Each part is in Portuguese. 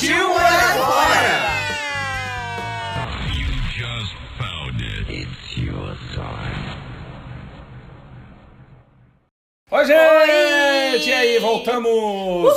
Partiu morar fora! Oi, gente! E aí, voltamos!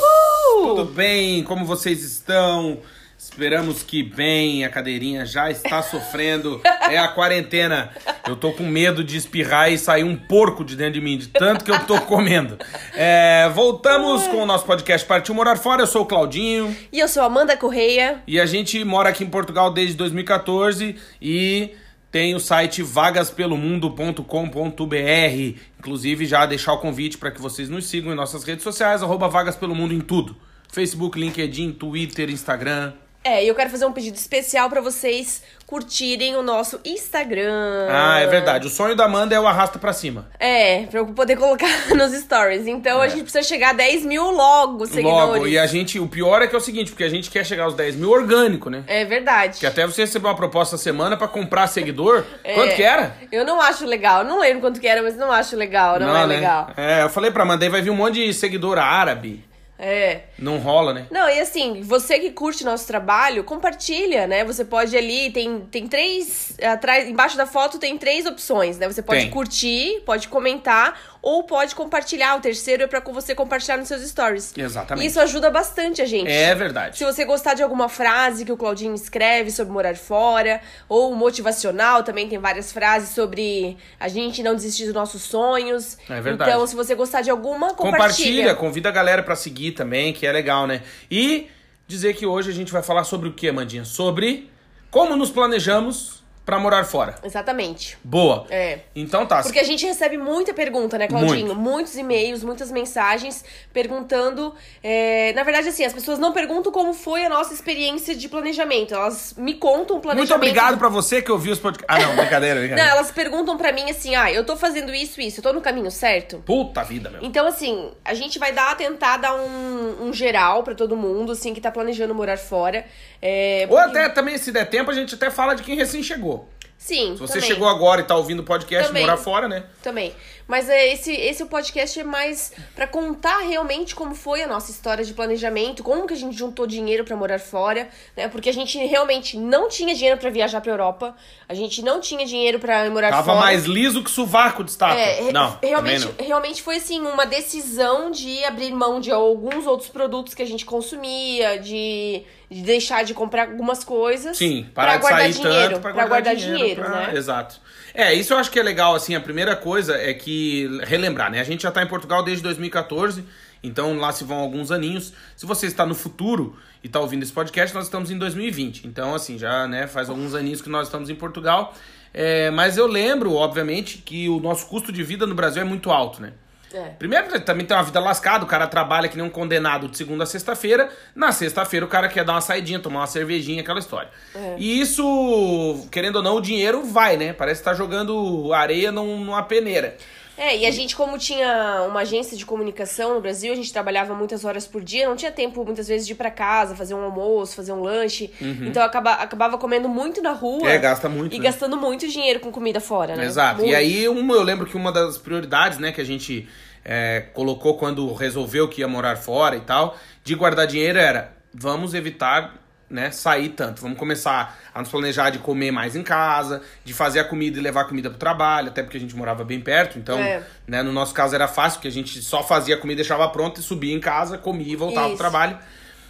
Tudo bem? Como vocês estão? Esperamos que bem, a cadeirinha já está sofrendo. É a quarentena. Eu tô com medo de espirrar e sair um porco de dentro de mim, de tanto que eu tô comendo. É, voltamos com o nosso podcast Partiu Morar Fora. Eu sou o Claudinho. E eu sou Amanda Correia. E a gente mora aqui em Portugal desde 2014 e tem o site vagaspelomundo.com.br. Inclusive, já deixar o convite para que vocês nos sigam em nossas redes sociais, arroba Vagas Pelo Mundo em tudo. Facebook, LinkedIn, Twitter, Instagram. É, e eu quero fazer um pedido especial pra vocês curtirem o nosso Instagram. Ah, é verdade. O sonho da Amanda é o arrasta pra cima. É, pra eu poder colocar nos stories. Então a gente precisa chegar a 10 mil logo, seguidores. Logo, e a gente, o pior é que é o seguinte, porque a gente quer chegar aos 10 mil orgânico, né? É verdade. Que até você recebeu uma proposta semana pra comprar seguidor. É. Quanto que era? Eu não acho legal. Não lembro quanto que era, mas não acho legal. Não, é né? legal. É, eu falei pra Amanda, aí vai vir um monte de seguidor árabe. É. Não rola, né? Não, e assim, você que curte nosso trabalho, compartilha, né? Você pode ali, tem, tem três. Atrás, embaixo da foto tem três opções, né? Você pode Tem. curtir, pode comentar ou pode compartilhar. O terceiro é pra você compartilhar nos seus stories. Exatamente. Isso ajuda bastante a gente. É verdade. Se você gostar de alguma frase que o Claudinho escreve sobre morar fora, ou motivacional, também tem várias frases sobre a gente não desistir dos nossos sonhos. É verdade. Então, se você gostar de alguma, Compartilha, compartilha. convida a galera pra seguir também, que é legal, né? E dizer que hoje a gente vai falar sobre o que, Mandinha? Sobre como nos planejamos pra morar fora. Exatamente. Boa. É. Então tá. Porque a gente recebe muita pergunta, né, Claudinho? Muitos e-mails, muitas mensagens perguntando. é, Na verdade, assim, as pessoas não perguntam como foi a nossa experiência de planejamento. Elas me contam o planejamento. Muito obrigado pra você que ouviu os podcasts. Ah, não, brincadeira, Não, brincadeira. elas perguntam pra mim assim: ah, eu tô fazendo isso, isso, eu tô no caminho certo? Puta vida, meu. Então, assim, a gente vai dar, tentar dar um, um geral pra todo mundo, assim, que tá planejando morar fora. É, Ou porque- até também, se der tempo, a gente até fala de quem recém chegou. Sim, Se você também. chegou agora e tá ouvindo o podcast Também. Morar Fora, né? Também. Mas é, esse, esse o podcast é mais pra contar realmente como foi a nossa história de planejamento, como que a gente juntou dinheiro pra morar fora, né? Porque a gente realmente não tinha dinheiro pra viajar pra Europa, a gente não tinha dinheiro pra morar Tava fora. mais liso que sovaco de estátua. É, não, realmente, não. realmente foi assim uma decisão de abrir mão de alguns outros produtos que a gente consumia, de deixar de comprar algumas coisas. Sim, parar de guardar sair dinheiro, tanto pra pra guardar, guardar dinheiro, pra- né? Exato. É, isso eu acho que é legal, assim, a primeira coisa é que, relembrar, né? A gente já tá em Portugal desde 2014, então lá se vão alguns aninhos. Se você está no futuro e tá ouvindo esse podcast, nós estamos em 2020. Então, assim, já, né, faz alguns aninhos que nós estamos em Portugal. É, mas eu lembro, obviamente, que o nosso custo de vida no Brasil é muito alto, né? É. Primeiro, também tem uma vida lascada, o cara trabalha que nem um condenado de segunda a sexta-feira. Na sexta-feira, o cara quer dar uma saidinha, tomar uma cervejinha, aquela história. É. E isso, querendo ou não, o dinheiro vai, né? Parece que tá jogando areia num- numa peneira. É, e a gente, como tinha uma agência de comunicação no Brasil, a gente trabalhava muitas horas por dia, não tinha tempo muitas vezes de ir pra casa, fazer um almoço, fazer um lanche. Então acaba, acabava comendo muito na rua. Uhum. É, gasta muito, E né? gastando muito dinheiro com comida fora, né? Exato. E Muito. aí, uma, eu lembro que uma das prioridades, né, que a gente é, colocou quando resolveu que ia morar fora e tal, de guardar dinheiro era vamos evitar né, sair tanto. Vamos começar a nos planejar de comer mais em casa, de fazer a comida e levar a comida pro trabalho, até porque a gente morava bem perto, então, É. né, no nosso caso era fácil, porque a gente só fazia a comida, deixava pronta e subia em casa, comia e voltava pro Isso. trabalho.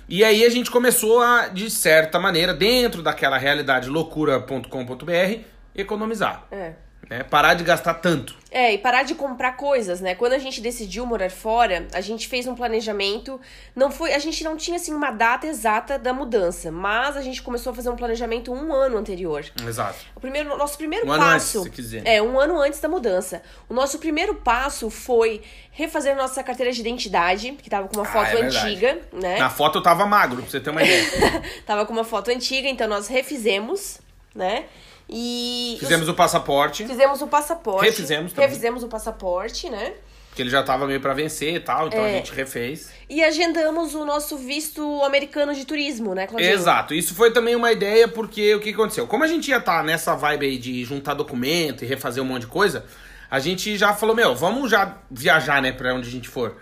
E aí a gente começou a, de certa maneira, dentro daquela realidade loucura.com.br, economizar É. Né? Parar de gastar tanto. É, e parar de comprar coisas, né? Quando a gente decidiu morar fora, a gente fez um planejamento. Não foi, a gente não tinha assim uma data exata da mudança, mas a gente começou a fazer um planejamento um ano anterior. Exato. O primeiro, nosso primeiro Um ano passo, antes, se quiser. é um ano antes da mudança. O nosso primeiro passo foi refazer nossa carteira de identidade, que tava com uma Ah, foto é verdade. antiga, né? Na foto eu tava magro, pra você ter uma ideia. Tava com uma foto antiga, então nós refizemos, né? E Fizemos o passaporte, fizemos o passaporte. Refizemos também. Refizemos o passaporte, né? que ele já tava meio pra vencer e tal, então a É. gente refez. E agendamos o nosso visto americano de turismo, né, Claudinho? Exato. Isso foi também uma ideia porque o que aconteceu? Como a gente ia estar nessa vibe aí de juntar documento e refazer um monte de coisa, a gente já falou, meu, vamos já viajar, né, pra onde a gente for.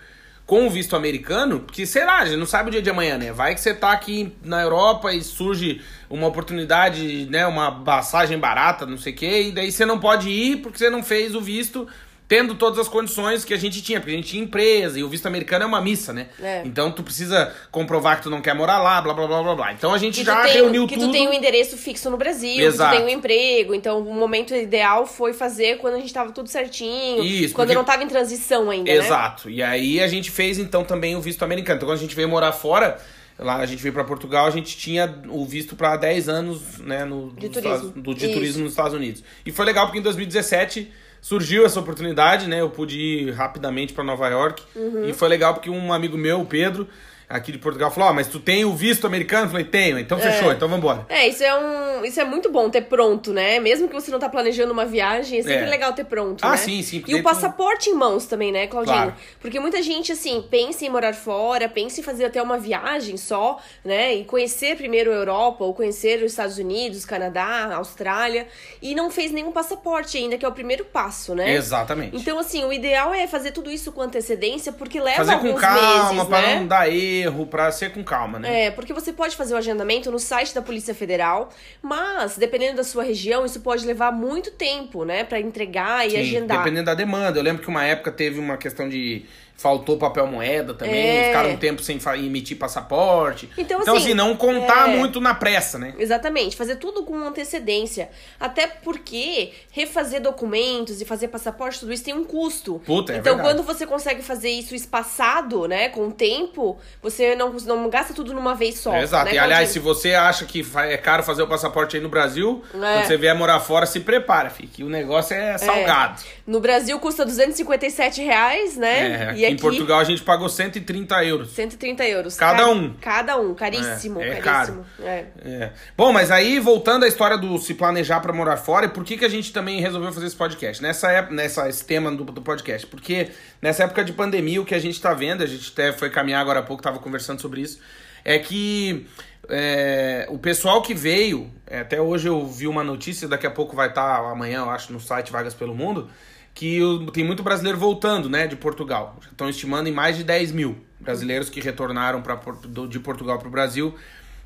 Com o visto americano, que será, a gente não sabe o dia de amanhã, né? Vai que você tá aqui na Europa e surge uma oportunidade, né, uma passagem barata, não sei o quê, e daí você não pode ir porque você não fez o visto tendo todas as condições que a gente tinha, porque a gente tinha empresa e o visto americano é uma missa, né? É. Então tu precisa comprovar que tu não quer morar lá, blá blá blá blá blá. Então a gente Que já tem, reuniu que tudo. tu tem um endereço fixo no Brasil, Exato. que tu tem um emprego. Então, o momento ideal foi fazer quando a gente tava tudo certinho. Isso, Quando porque- não tava em transição ainda, né? Exato. E aí a gente fez então também o visto americano. Então quando a gente veio morar fora, lá a gente veio pra Portugal, a gente tinha o visto pra 10 anos, né, no De turismo. Estados- do, de Isso. turismo nos Estados Unidos. E foi legal porque em 2017 surgiu essa oportunidade, né? Eu pude ir rapidamente pra Nova York. Uhum. E foi legal porque um amigo meu, o Pedro, aqui de Portugal, falou: "Ó, mas tu tem o visto americano?" Eu falei: "Tenho". Então fechou, então vambora. É, isso é um. Isso é muito bom ter pronto, né? Mesmo que você não tá planejando uma viagem, é sempre É. legal ter pronto. Ah, né? sim, sim, E o daí tu- passaporte em mãos também, né, Claudinho? Claro. Porque muita gente, assim, pensa em morar fora, pensa em fazer até uma viagem só, né? E conhecer primeiro a Europa, ou conhecer os Estados Unidos, Canadá, Austrália, e não fez nenhum passaporte ainda, que é o primeiro passo, né? Exatamente. Então, assim, o ideal é fazer tudo isso com antecedência, porque leva Fazer com alguns calma, meses, pra né? não dar erro, pra ser com calma, né? É, porque você pode fazer o agendamento no site da Polícia Federal, mas dependendo da sua região, isso pode levar muito tempo, né, Pra entregar e Sim, agendar. Dependendo da demanda. Eu lembro que uma época teve uma questão de. Faltou papel moeda também, É. ficaram um tempo sem emitir passaporte. Então, assim, assim, não contar é. muito na pressa, né? Exatamente, fazer tudo com antecedência. Até porque refazer documentos e fazer passaporte, tudo isso tem um custo. Puta, é então, verdade. quando você consegue fazer isso espaçado, né, com o tempo, você não, não gasta tudo numa vez só. Exato. né, e aliás, se Claudinho? você acha que é caro fazer o passaporte aí no Brasil, É. quando você vier morar fora, se prepara, filho, que o negócio é salgado. No Brasil custa 257 reais, né? É, aqui em Portugal a gente pagou 130 euros. 130 euros. Cada Ca- um. Cada um, caríssimo, É, é caríssimo. É. É. Bom, mas aí, voltando à história do se planejar pra morar fora, e por que, que a gente também resolveu fazer esse podcast? Nessa época, nessa, esse tema do, do podcast. Porque nessa época de pandemia, o que a gente tá vendo, a gente até foi caminhar agora há pouco, tava conversando sobre isso, é que é, o pessoal que veio, é, até hoje eu vi uma notícia, daqui a pouco vai estar amanhã, eu acho, no site Vagas pelo Mundo, que tem muito brasileiro voltando, né, de Portugal. Estão estimando em mais de 10 mil brasileiros que retornaram pra, de Portugal para o Brasil.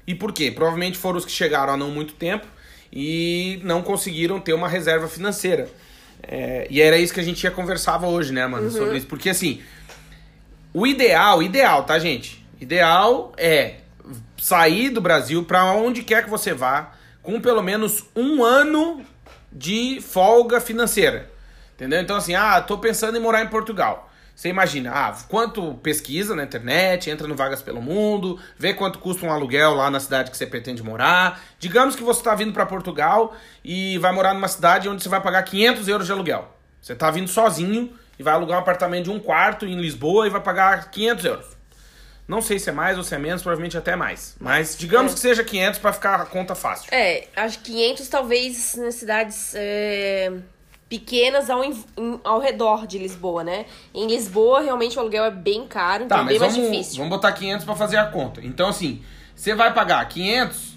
E por quê? Provavelmente foram os que chegaram há não muito tempo e não conseguiram ter uma reserva financeira. É, e era isso que a gente ia conversava hoje, né, mano, sobre isso. Porque assim, o ideal, ideal, tá, gente? Ideal é sair do Brasil pra onde quer que você vá com pelo menos um ano de folga financeira. Entendeu? Então, assim, ah, tô pensando em morar em Portugal. Você imagina, ah, quanto pesquisa na internet, entra no Vagas pelo Mundo, vê quanto custa um aluguel lá na cidade que você pretende morar. Digamos que você está vindo para Portugal e vai morar numa cidade onde você vai pagar 500 euros de aluguel. Você está vindo sozinho e vai alugar um apartamento de um quarto em Lisboa e vai pagar 500 euros. Não sei se é mais ou se é menos, provavelmente até mais. Mas digamos É. que seja 500 para ficar a conta fácil. É, acho que 500 talvez nas cidades é, pequenas ao, em- ao redor de Lisboa, né? Em Lisboa, realmente o aluguel é bem caro, então Tá, é bem mas mais vamos, difícil. vamos botar 500 para fazer a conta. Então, assim, você vai pagar 500,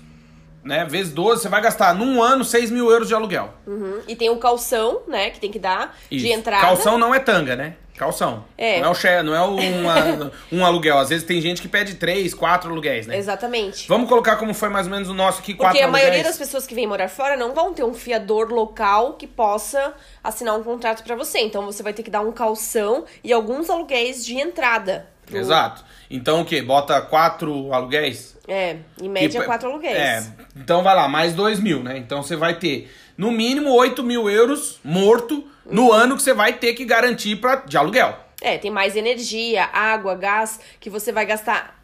né, vezes 12, você vai gastar num ano 6 mil euros de aluguel. Uhum. E tem o calção, né, que tem que dar Isso. de entrada. Calção não é tanga, né? Calção. É. Não é, o share, não é uma- um aluguel. Às vezes tem gente que pede 3, 4 aluguéis, né? Exatamente. Vamos colocar como foi mais ou menos o nosso aqui, 4 Porque a maioria aluguéis. das pessoas que vêm morar fora não vão ter um fiador local que possa assinar um contrato pra você. Então você vai ter que dar um calção e alguns aluguéis de entrada. pro- Exato. Então o quê? Bota 4 aluguéis? É, em média Que- quatro aluguéis. É, então vai lá, mais 2 mil, né? Então você vai ter no mínimo 8 mil euros morto no ano que você vai ter que garantir pra, de aluguel. É, tem mais energia, água, gás, que você vai gastar.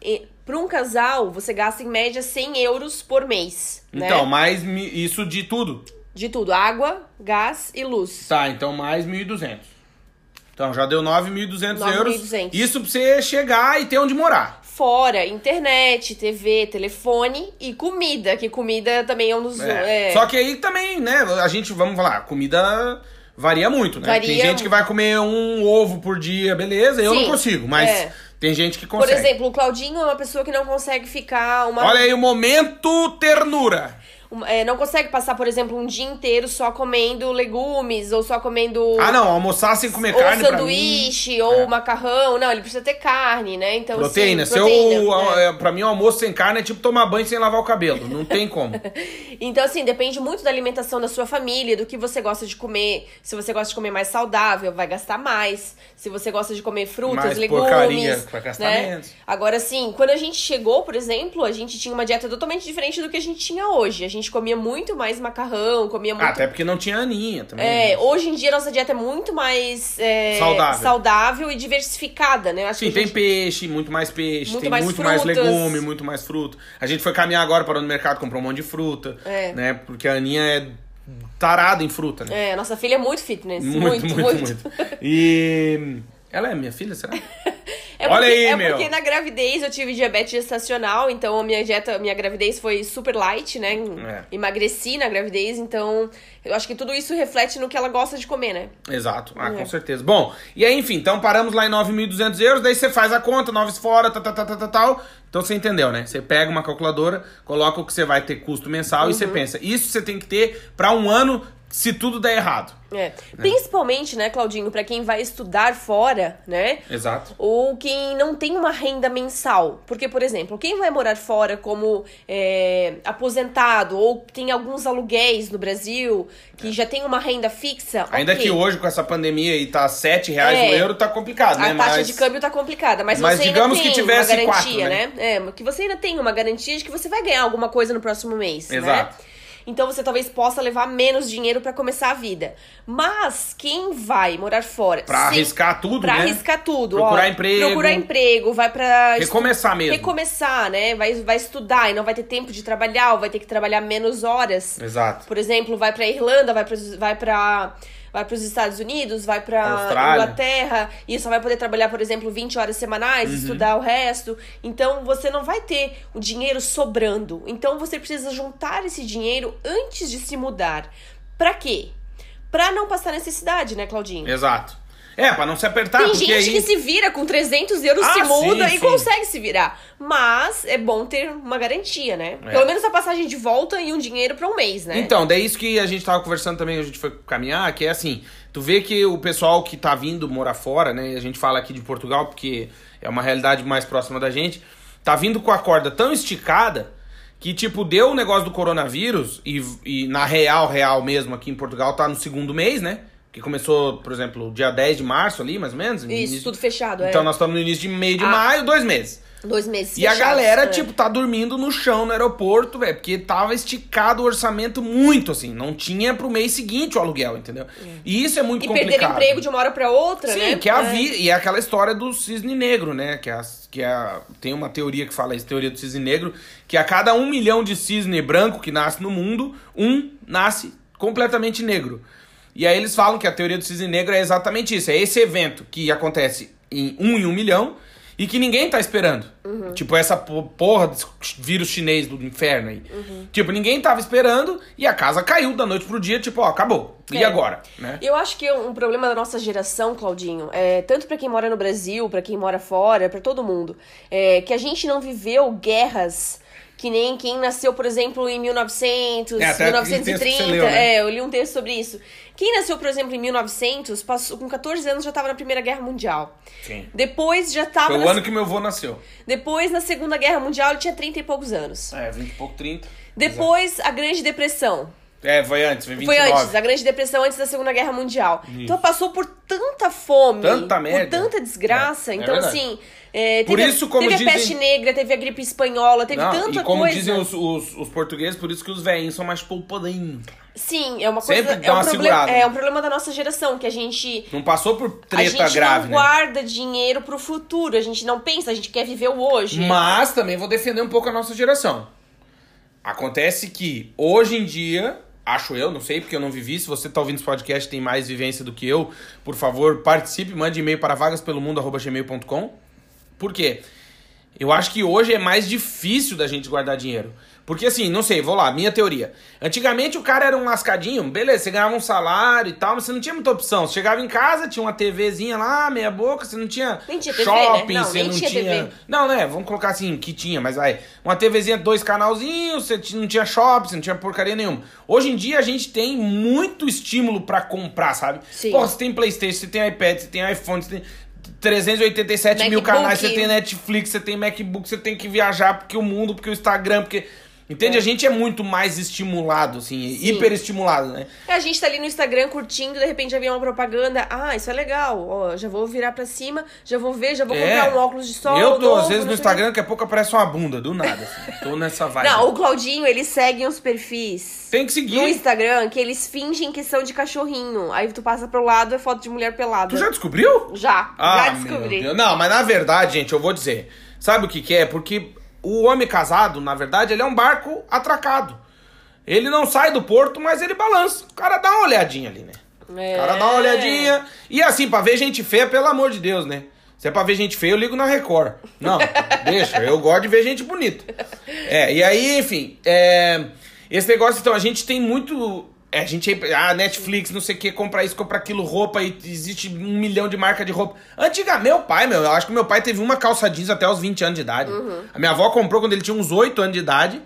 Para um casal, você gasta em média 100 euros por mês. né? Então, mais mi- isso de tudo. De tudo: água, gás e luz. Tá, então mais 1.200. Então já deu 9.200 euros. 9.200. Isso pra você chegar e ter onde morar. Fora internet, TV, telefone e comida, que comida também é um dos. É. é, Só que aí também, né, a gente, vamos falar, comida varia muito, né? Varia Tem gente que vai comer um ovo por dia, beleza? Eu Sim, não consigo, mas é. tem gente que Por consegue. exemplo, o Claudinho é uma pessoa que não consegue ficar uma. Olha aí o momento ternura. É, não consegue passar, por exemplo, um dia inteiro só comendo legumes ou só comendo. Ah, não, almoçar sem comer ou carne mim. sanduíche, ou É. macarrão. Não, ele precisa ter carne, né? Então, Proteína. Seu, proteína, é. é, Pra mim, o almoço sem carne é tipo tomar banho sem lavar o cabelo. Não tem como. Então, assim, depende muito da alimentação da sua família, do que você gosta de comer. Se você gosta de comer mais saudável, vai gastar mais. Se você gosta de comer frutas, Mais legumes. porcaria, vai gastar né? menos. Agora, assim, quando a gente chegou, por exemplo, a gente tinha uma dieta totalmente diferente do que a gente tinha hoje. A gente comia muito mais macarrão, comia muito. Ah, Até porque não tinha aninha também. É, né? hoje em dia nossa dieta é muito mais é, Saudável. saudável e diversificada, né? Acho Sim, tem gente- peixe, muito mais peixe, Muito tem mais muito mais frutas. legume, muito mais fruta. A gente foi caminhar agora, parou no mercado, comprou um monte de fruta. É. Né? Porque a Aninha é tarada em fruta, né? É, nossa filha é muito fitness. muito, muito, muito, E. Ela é minha filha, será? É Olha porque, aí, é meu. porque na gravidez eu tive diabetes gestacional, então a minha dieta, minha gravidez foi super light, né? É. Emagreci na gravidez, então eu acho que tudo isso reflete no que ela gosta de comer, né? Exato, ah, É. com certeza. Bom, e aí, enfim, então paramos lá em 9.200 euros, daí você faz a conta, 9 fora, tal, tal, tal, tal, tal, tal. Então você entendeu, né? Você pega uma calculadora, coloca o que você vai ter custo mensal e você Uhum. pensa, isso você tem que ter pra um ano se tudo der errado. É. Principalmente, né, Claudinho, pra quem vai estudar fora, né? Exato. Ou quem não tem uma renda mensal. Porque, por exemplo, quem vai morar fora como é, aposentado ou tem alguns aluguéis no Brasil, que já tem uma renda fixa. Ainda ok. que hoje, com essa pandemia aí, tá 7 reais É. o euro, tá complicado, né? A taxa Mas- de câmbio tá complicada, mas, Mas você digamos ainda que tem tivesse uma garantia, quatro, né? né? É, que você ainda tem uma garantia de que você vai ganhar alguma coisa no próximo mês, Exato. né? Então você talvez possa levar menos dinheiro pra começar a vida. Mas quem vai morar fora, Pra arriscar tudo, pra né? arriscar tudo, Procurar ó, emprego. procurar emprego, vai pra Recomeçar mesmo. recomeçar, né? Vai vai estudar e não vai ter tempo de trabalhar, ou vai ter que trabalhar menos horas. Exato. Por exemplo, vai pra Irlanda, vai para vai para vai para os Estados Unidos, vai Austrália. Inglaterra e só vai poder trabalhar, por exemplo, 20 horas semanais, Uhum. estudar o resto. Então você não vai ter o dinheiro sobrando. Então você precisa juntar esse dinheiro antes de se mudar. Pra quê? Pra não passar necessidade, né, Claudinho? Exato. É, pra não se apertar, Tem gente aí... que se vira com 300 euros, Ah, se muda sim, e sim. consegue se virar. Mas é bom ter uma garantia, né? É. Pelo menos a passagem de volta e um dinheiro pra um mês, né? Então, daí isso que a gente tava conversando também, a gente foi caminhar, que é assim, tu vê que o pessoal que tá vindo morar fora, né, e a gente fala aqui de Portugal porque é uma realidade mais próxima da gente, tá vindo com a corda tão esticada que, tipo, deu o negócio do coronavírus e, e na real, real mesmo, aqui em Portugal tá no segundo mês, né, que começou, por exemplo, dia 10 de março ali, mais ou menos. no Isso, início- tudo fechado, é. Então nós estamos no início de meio de Ah. maio, dois meses. Dois meses E a fechados, galera, é. tipo, tá dormindo no chão no aeroporto, velho, porque tava esticado o orçamento muito, assim. Não tinha pro mês seguinte o aluguel, entendeu? E isso é muito E complicado. perder emprego de uma hora pra outra, Sim, né? que é a vi... e é aquela história do cisne negro, né? Que, é, as- que é a- tem uma teoria que fala isso, teoria do cisne negro, que a cada um milhão de cisne branco que nasce no mundo, um nasce completamente negro. E aí eles falam que a teoria do cisne negro é exatamente isso. É esse evento que acontece em um em um milhão e que ninguém tá esperando. Uhum. Tipo, essa po- porra desse vírus chinês do inferno aí. Uhum. Tipo, ninguém tava esperando e a casa caiu da noite pro dia, tipo, ó, acabou. E É. agora? Né? Eu acho que um problema da nossa geração, Claudinho, é, tanto pra quem mora no Brasil, pra quem mora fora, pra todo mundo, é que a gente não viveu guerras que nem quem nasceu, por exemplo, em 1900, É, até aquele texto que 1930. você leu, né? É, eu li um texto sobre isso. Quem nasceu, por exemplo, em 1900, passou, com 14 anos já estava na Primeira Guerra Mundial. Sim. Depois já estava Foi o na, ano que meu avô nasceu. depois na Segunda Guerra Mundial ele tinha 30 e poucos anos. É, 20 e pouco, 30. Depois a Grande Depressão. É, foi antes, foi 29. Foi antes, a Grande Depressão antes da Segunda Guerra Mundial. Então passou por tanta fome, Tanta por tanta desgraça. É, é então, verdade. assim, é, Por teve, isso, como teve dizem- a peste negra, teve a gripe espanhola, teve Não, tanta e como coisa. dizem os, os, os portugueses, por isso que os velhinhos são mais poupadinhos. Sim, é uma coisa. Sempre é dá um uma problema, segurada. É um problema da nossa geração, que a gente. Não passou por a treta gente grave, não né? guarda dinheiro pro futuro, a gente não pensa, a gente quer viver o hoje. Mas também vou defender um pouco a nossa geração. Acontece que hoje em dia, acho eu, não sei porque eu não vivi, se você tá ouvindo esse podcast e tem mais vivência do que eu, por favor, participe, mande e-mail para vagaspelomundo@gmail.com. Por quê? Eu acho que hoje é mais difícil da gente guardar dinheiro. Porque assim, não sei, vou lá, minha teoria. Antigamente o cara era um lascadinho, beleza, você ganhava um salário e tal, mas você não tinha muita opção. Você chegava em casa, tinha uma TVzinha lá, meia boca, você não tinha tinha TV, shopping, né? Não, você não tinha tinha. TV. Não, né? Vamos colocar assim, que tinha, mas vai. Uma TVzinha, dois canalzinhos, você não tinha shopping, você não tinha porcaria nenhuma. Hoje em dia a gente tem muito estímulo pra comprar, sabe? Sim. Pô, você tem Playstation, você tem iPad, você tem iPhone, você tem 387 mil MacBook. canais, você tem Netflix, você tem MacBook, você tem que viajar porque o mundo, porque o Instagram, porque... Entende? A gente é muito mais estimulado, assim, Sim. hiperestimulado, né? É, A gente tá ali no Instagram curtindo, de repente já vem uma propaganda. Ah, isso é legal. Ó, já vou virar pra cima, já vou ver, já vou É. comprar um óculos de sol. Eu tô, novo, às vezes, no. Instagram, daqui a pouco aparece uma bunda, do nada, assim. Tô nessa vibe. Não, o Claudinho, ele segue uns perfis Tem que seguir. no Instagram que eles fingem que são de cachorrinho. Aí tu passa pro lado, é foto de mulher pelada. Tu já descobriu? Já, Ah, já descobri. Não, mas na verdade, gente, eu vou dizer. Sabe o que, que é? Porque o homem casado, na verdade, ele é um barco atracado. Ele não sai do porto, mas ele balança. O cara dá uma olhadinha ali, né? É. O cara dá uma olhadinha. E assim, pra ver gente feia, pelo amor de Deus, né? Se é pra ver gente feia, eu ligo na Record. Não, deixa. Eu gosto de ver gente bonita. É, e aí, enfim. é, esse negócio, então, a gente tem muito. É, a gente. Ah, Netflix, não sei o que, compra isso, compra aquilo, roupa, e existe um milhão de marca de roupa. Antiga, meu pai, meu, eu acho que meu pai teve uma calça jeans até os 20 anos de idade. A minha avó comprou quando ele tinha uns 8 anos de idade.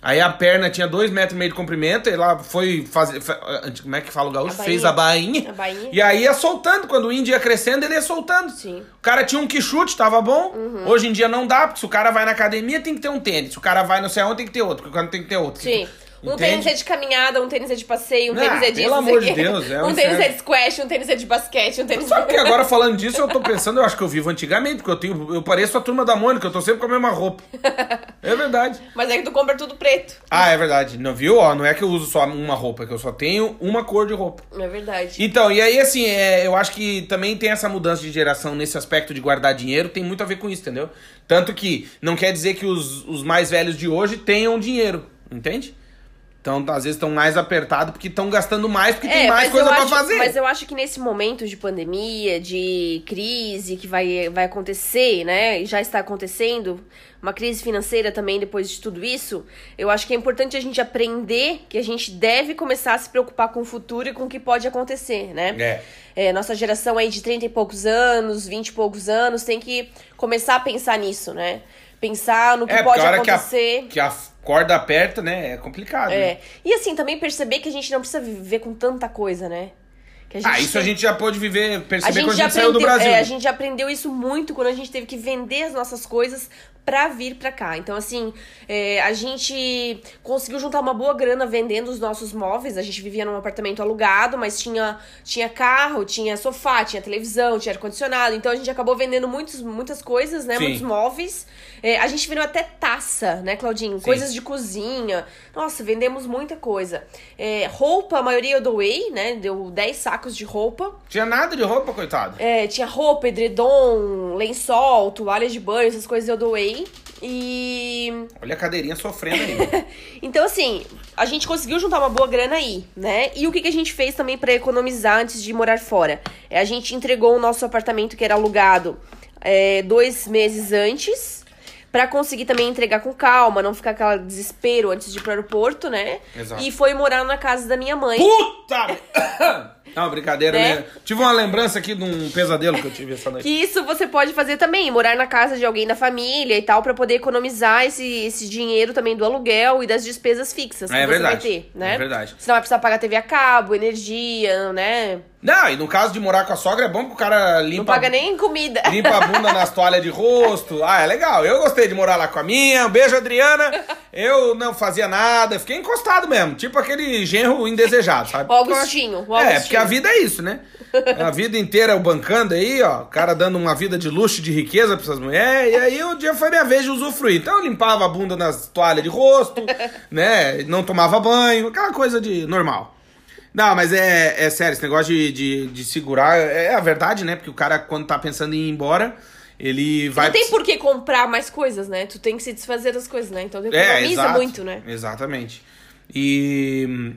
Aí a perna tinha dois metros e meio de comprimento, e ela foi fazer. fa- Como é que fala o gaúcho? A. Fez a bainha. A bainha. E aí ia soltando. Quando o índio ia crescendo, ele ia soltando. Sim. Uhum. O cara tinha um quichute, tava bom. Hoje em dia não dá, porque se o cara vai na academia, tem que ter um tênis. Se o cara vai não sei aonde, tem que ter outro. Porque o cara tem que ter outro. Sim. Um Entende? tênis é de caminhada, um tênis é de passeio, um Ah, tênis é disso. pelo amor de. Deus, é um tênis é de squash, um tênis é de basquete, um tênis Sabe que agora falando disso, eu tô pensando, eu acho que eu vivo antigamente, porque eu tenho. Eu pareço a turma da Mônica, eu tô sempre com a mesma roupa. É verdade. Mas é que tu compra tudo preto. Ah, é verdade. Não viu? Ó, não é que eu uso só uma roupa, é que eu só tenho uma cor de roupa. É verdade. Então, e aí, assim, é, eu acho que também tem essa mudança de geração nesse aspecto de guardar dinheiro, tem muito a ver com isso, entendeu? Tanto que não quer dizer que os, os mais velhos de hoje tenham dinheiro, entende? Então, às vezes estão mais apertados porque estão gastando mais, porque tem mais É, coisa acho- fazer. Mas eu acho que nesse momento de pandemia, de crise que vai, vai acontecer, né? E já está acontecendo, uma crise financeira também depois de tudo isso, eu acho que é importante a gente aprender que a gente deve começar a se preocupar com o futuro e com o que pode acontecer, né? É. É, nossa geração aí de 30 e poucos anos, 20 e poucos anos, tem que começar a pensar nisso, né? Pensar no que É, pode a hora que a, acontecer. que a corda aperta, né, é complicado. né? É. E assim, também perceber que a gente não precisa viver com tanta coisa, né? Ah, isso a tem- gente já pôde viver, a perceber gente quando a gente saiu do aprendeu, Brasil. é, a gente já aprendeu isso muito quando a gente teve que vender as nossas coisas pra vir pra cá. Então, assim, é, a gente conseguiu juntar uma boa grana vendendo os nossos móveis. A gente vivia num apartamento alugado, mas tinha, tinha carro, tinha sofá, tinha televisão, tinha ar-condicionado. Então, a gente acabou vendendo muitos, muitas coisas, né? Sim. Muitos móveis. É, a gente vendeu até taça, né, Claudinho? Sim. Coisas de cozinha. Nossa, vendemos muita coisa. É, roupa, a maioria eu doei, né? Deu 10 sacos de roupa. Tinha nada de roupa, coitado. É, tinha roupa, edredom, lençol, toalha de banho, essas coisas eu doei. E. Olha a cadeirinha sofrendo aí. Então, assim, a gente conseguiu juntar uma boa grana aí, né? E o que, que a gente fez também pra economizar antes de morar fora? É, a gente entregou o nosso apartamento que era alugado é, dois meses antes. Pra conseguir também entregar com calma, não ficar aquele desespero antes de ir pro aeroporto, né? Exato. E foi morar na casa da minha mãe. Puta! Não, brincadeira, Né? né? Tive uma lembrança aqui de um pesadelo que eu tive essa noite. Que isso você pode fazer também, morar na casa de alguém da família e tal, pra poder economizar esse, esse dinheiro também do aluguel e das despesas fixas que É você verdade, vai ter, né? é verdade. Você não vai precisar pagar TV a cabo, energia, né? Não, e no caso de morar com a sogra é bom que o cara limpa, Não paga nem comida. limpa a bunda nas toalhas de rosto. Ah, é legal. Eu gostei de morar lá com a minha. Um beijo, Adriana. eu não fazia nada, fiquei encostado mesmo, tipo aquele genro indesejado, sabe? O Augustinho, o É, Augustinho. porque a vida é isso, né? A vida inteira eu bancando aí, ó, o cara dando uma vida de luxo, de riqueza pra essas mulheres, e aí o dia foi minha vez de usufruir. Então eu limpava a bunda nas toalhas de rosto, né? Não tomava banho, aquela coisa de normal. Não, mas é, é sério, esse negócio de, de, de segurar é a verdade, né? Porque o cara, quando tá pensando em ir embora, ele vai. Não tem por que comprar mais coisas, né? Tu tem que se desfazer das coisas, né? Então tu É, economiza exato, muito, né? Exatamente. E. hum,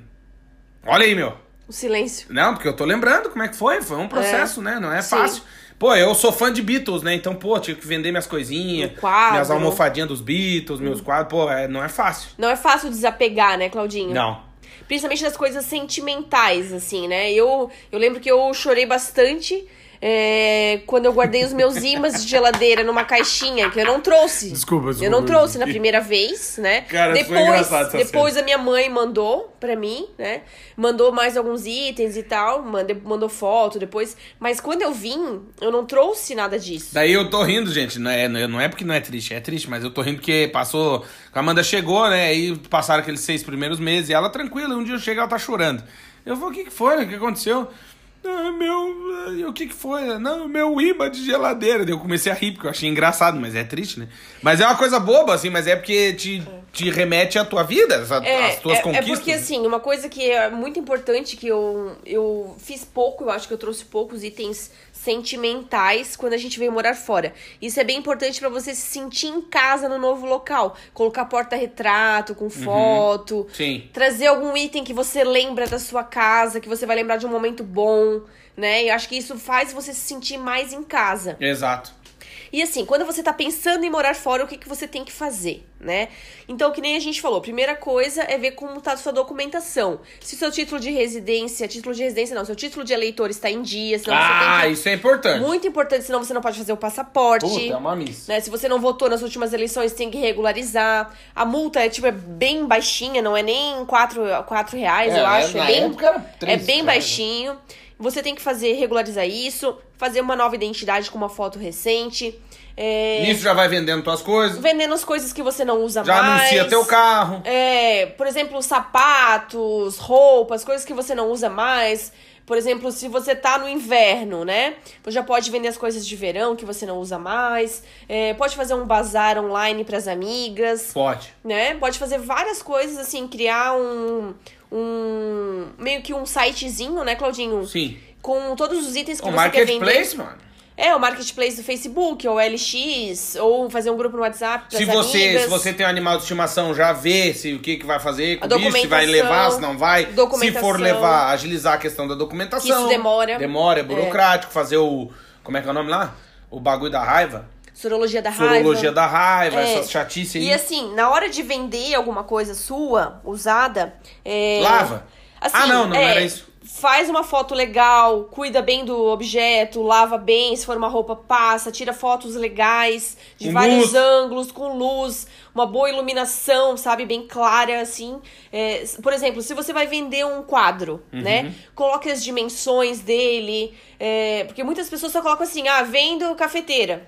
Olha aí, meu. O silêncio. Não, porque eu tô lembrando como é que foi. Foi um processo, né? Não é Sim. fácil. Pô, eu sou fã de Beatles, né? Então, pô, tive que vender minhas coisinhas, minhas almofadinhas dos Beatles, meus quadros. Pô, é, não é fácil. Não é fácil desapegar, né, Claudinho? Não. Principalmente das coisas sentimentais, assim, né? Eu, eu lembro que eu chorei bastante é, quando eu guardei os meus imãs de geladeira numa caixinha que eu não trouxe. Desculpa, desculpa. Eu não trouxe na primeira vez, né? Cara, depois, depois a minha mãe mandou pra mim, né? Mandou mais alguns itens e tal, mandou, mandou foto depois. Mas quando eu vim, eu não trouxe nada disso. Daí eu tô rindo, gente. Não é, não é porque não é triste, é triste, mas eu tô rindo porque passou. A Amanda chegou, né? Aí passaram aqueles seis primeiros meses e ela tranquila. Um dia eu chego ela tá chorando. Eu vou, o que, que foi? O que aconteceu? Ah, meu. O que, que foi? Não, meu imã de geladeira. Eu comecei a rir, porque eu achei engraçado, mas é triste, né? Mas é uma coisa boba, assim, mas é porque te, te remete à tua vida, as, as tuas é, é conquistas. porque, assim, uma coisa que é muito importante que eu, eu fiz pouco, eu acho que eu trouxe poucos itens sentimentais quando a gente veio morar fora. Isso é bem importante pra você se sentir em casa no novo local. Colocar porta-retrato com foto. Uhum. Sim. Trazer algum item que você lembra da sua casa, que você vai lembrar de um momento bom, né? Eu acho que isso faz você se sentir mais em casa. Exato. E assim, quando você tá pensando em morar fora, o que, que você tem que fazer, né? Então, que nem a gente falou, primeira coisa é ver como tá a sua documentação. Se seu título de residência, título de residência não, seu título de eleitor está em dia, senão Ah, você tem que... isso é importante. Muito importante, senão você não pode fazer o passaporte. Puta, é uma missa. Né? Se você não votou nas últimas eleições, tem que regularizar. A multa é, tipo, é bem baixinha, não é nem 4, quatro reais, É, eu acho. na É bem, época era é três bem baixinho. Você tem que fazer, regularizar isso, fazer uma nova identidade com uma foto recente. É, Nisso já vai vendendo tuas coisas. vendendo as coisas que você não usa Já mais. anuncia teu carro. É, por exemplo, sapatos, roupas, coisas que você não usa mais. Por exemplo, se você tá no inverno, né? Você já pode vender as coisas de verão que você não usa mais. É, pode fazer um bazar online pras amigas, Pode. né? Pode fazer várias coisas, assim, criar um. Um meio que um sitezinho, né, Claudinho? Sim. Com todos os itens que O você quer vender. marketplace, mano. É, o marketplace do Facebook, ou LX, ou fazer um grupo no WhatsApp Se você, amigas. se você tem um animal de estimação, já vê se o que, que vai fazer com A o bicho, se vai levar, se não vai. Se for levar, agilizar a questão da documentação. Que isso demora. Demora, é burocrático. Fazer o. Como é que é o nome lá? O bagulho da raiva. Sorologia da raiva. Sorologia da raiva, É. essas chatice aí. E assim, na hora de vender alguma coisa sua, usada, é... Lava? Assim, Ah, não, não é, era isso. Faz uma foto legal, cuida bem do objeto, lava bem, se for uma roupa, passa, tira fotos legais, de Com vários luz. ângulos, com luz, uma boa iluminação, sabe, bem clara, assim. É, por exemplo, se você vai vender um quadro, Uhum. né? Coloque as dimensões dele, é, porque muitas pessoas só colocam assim, ah, vendo cafeteira.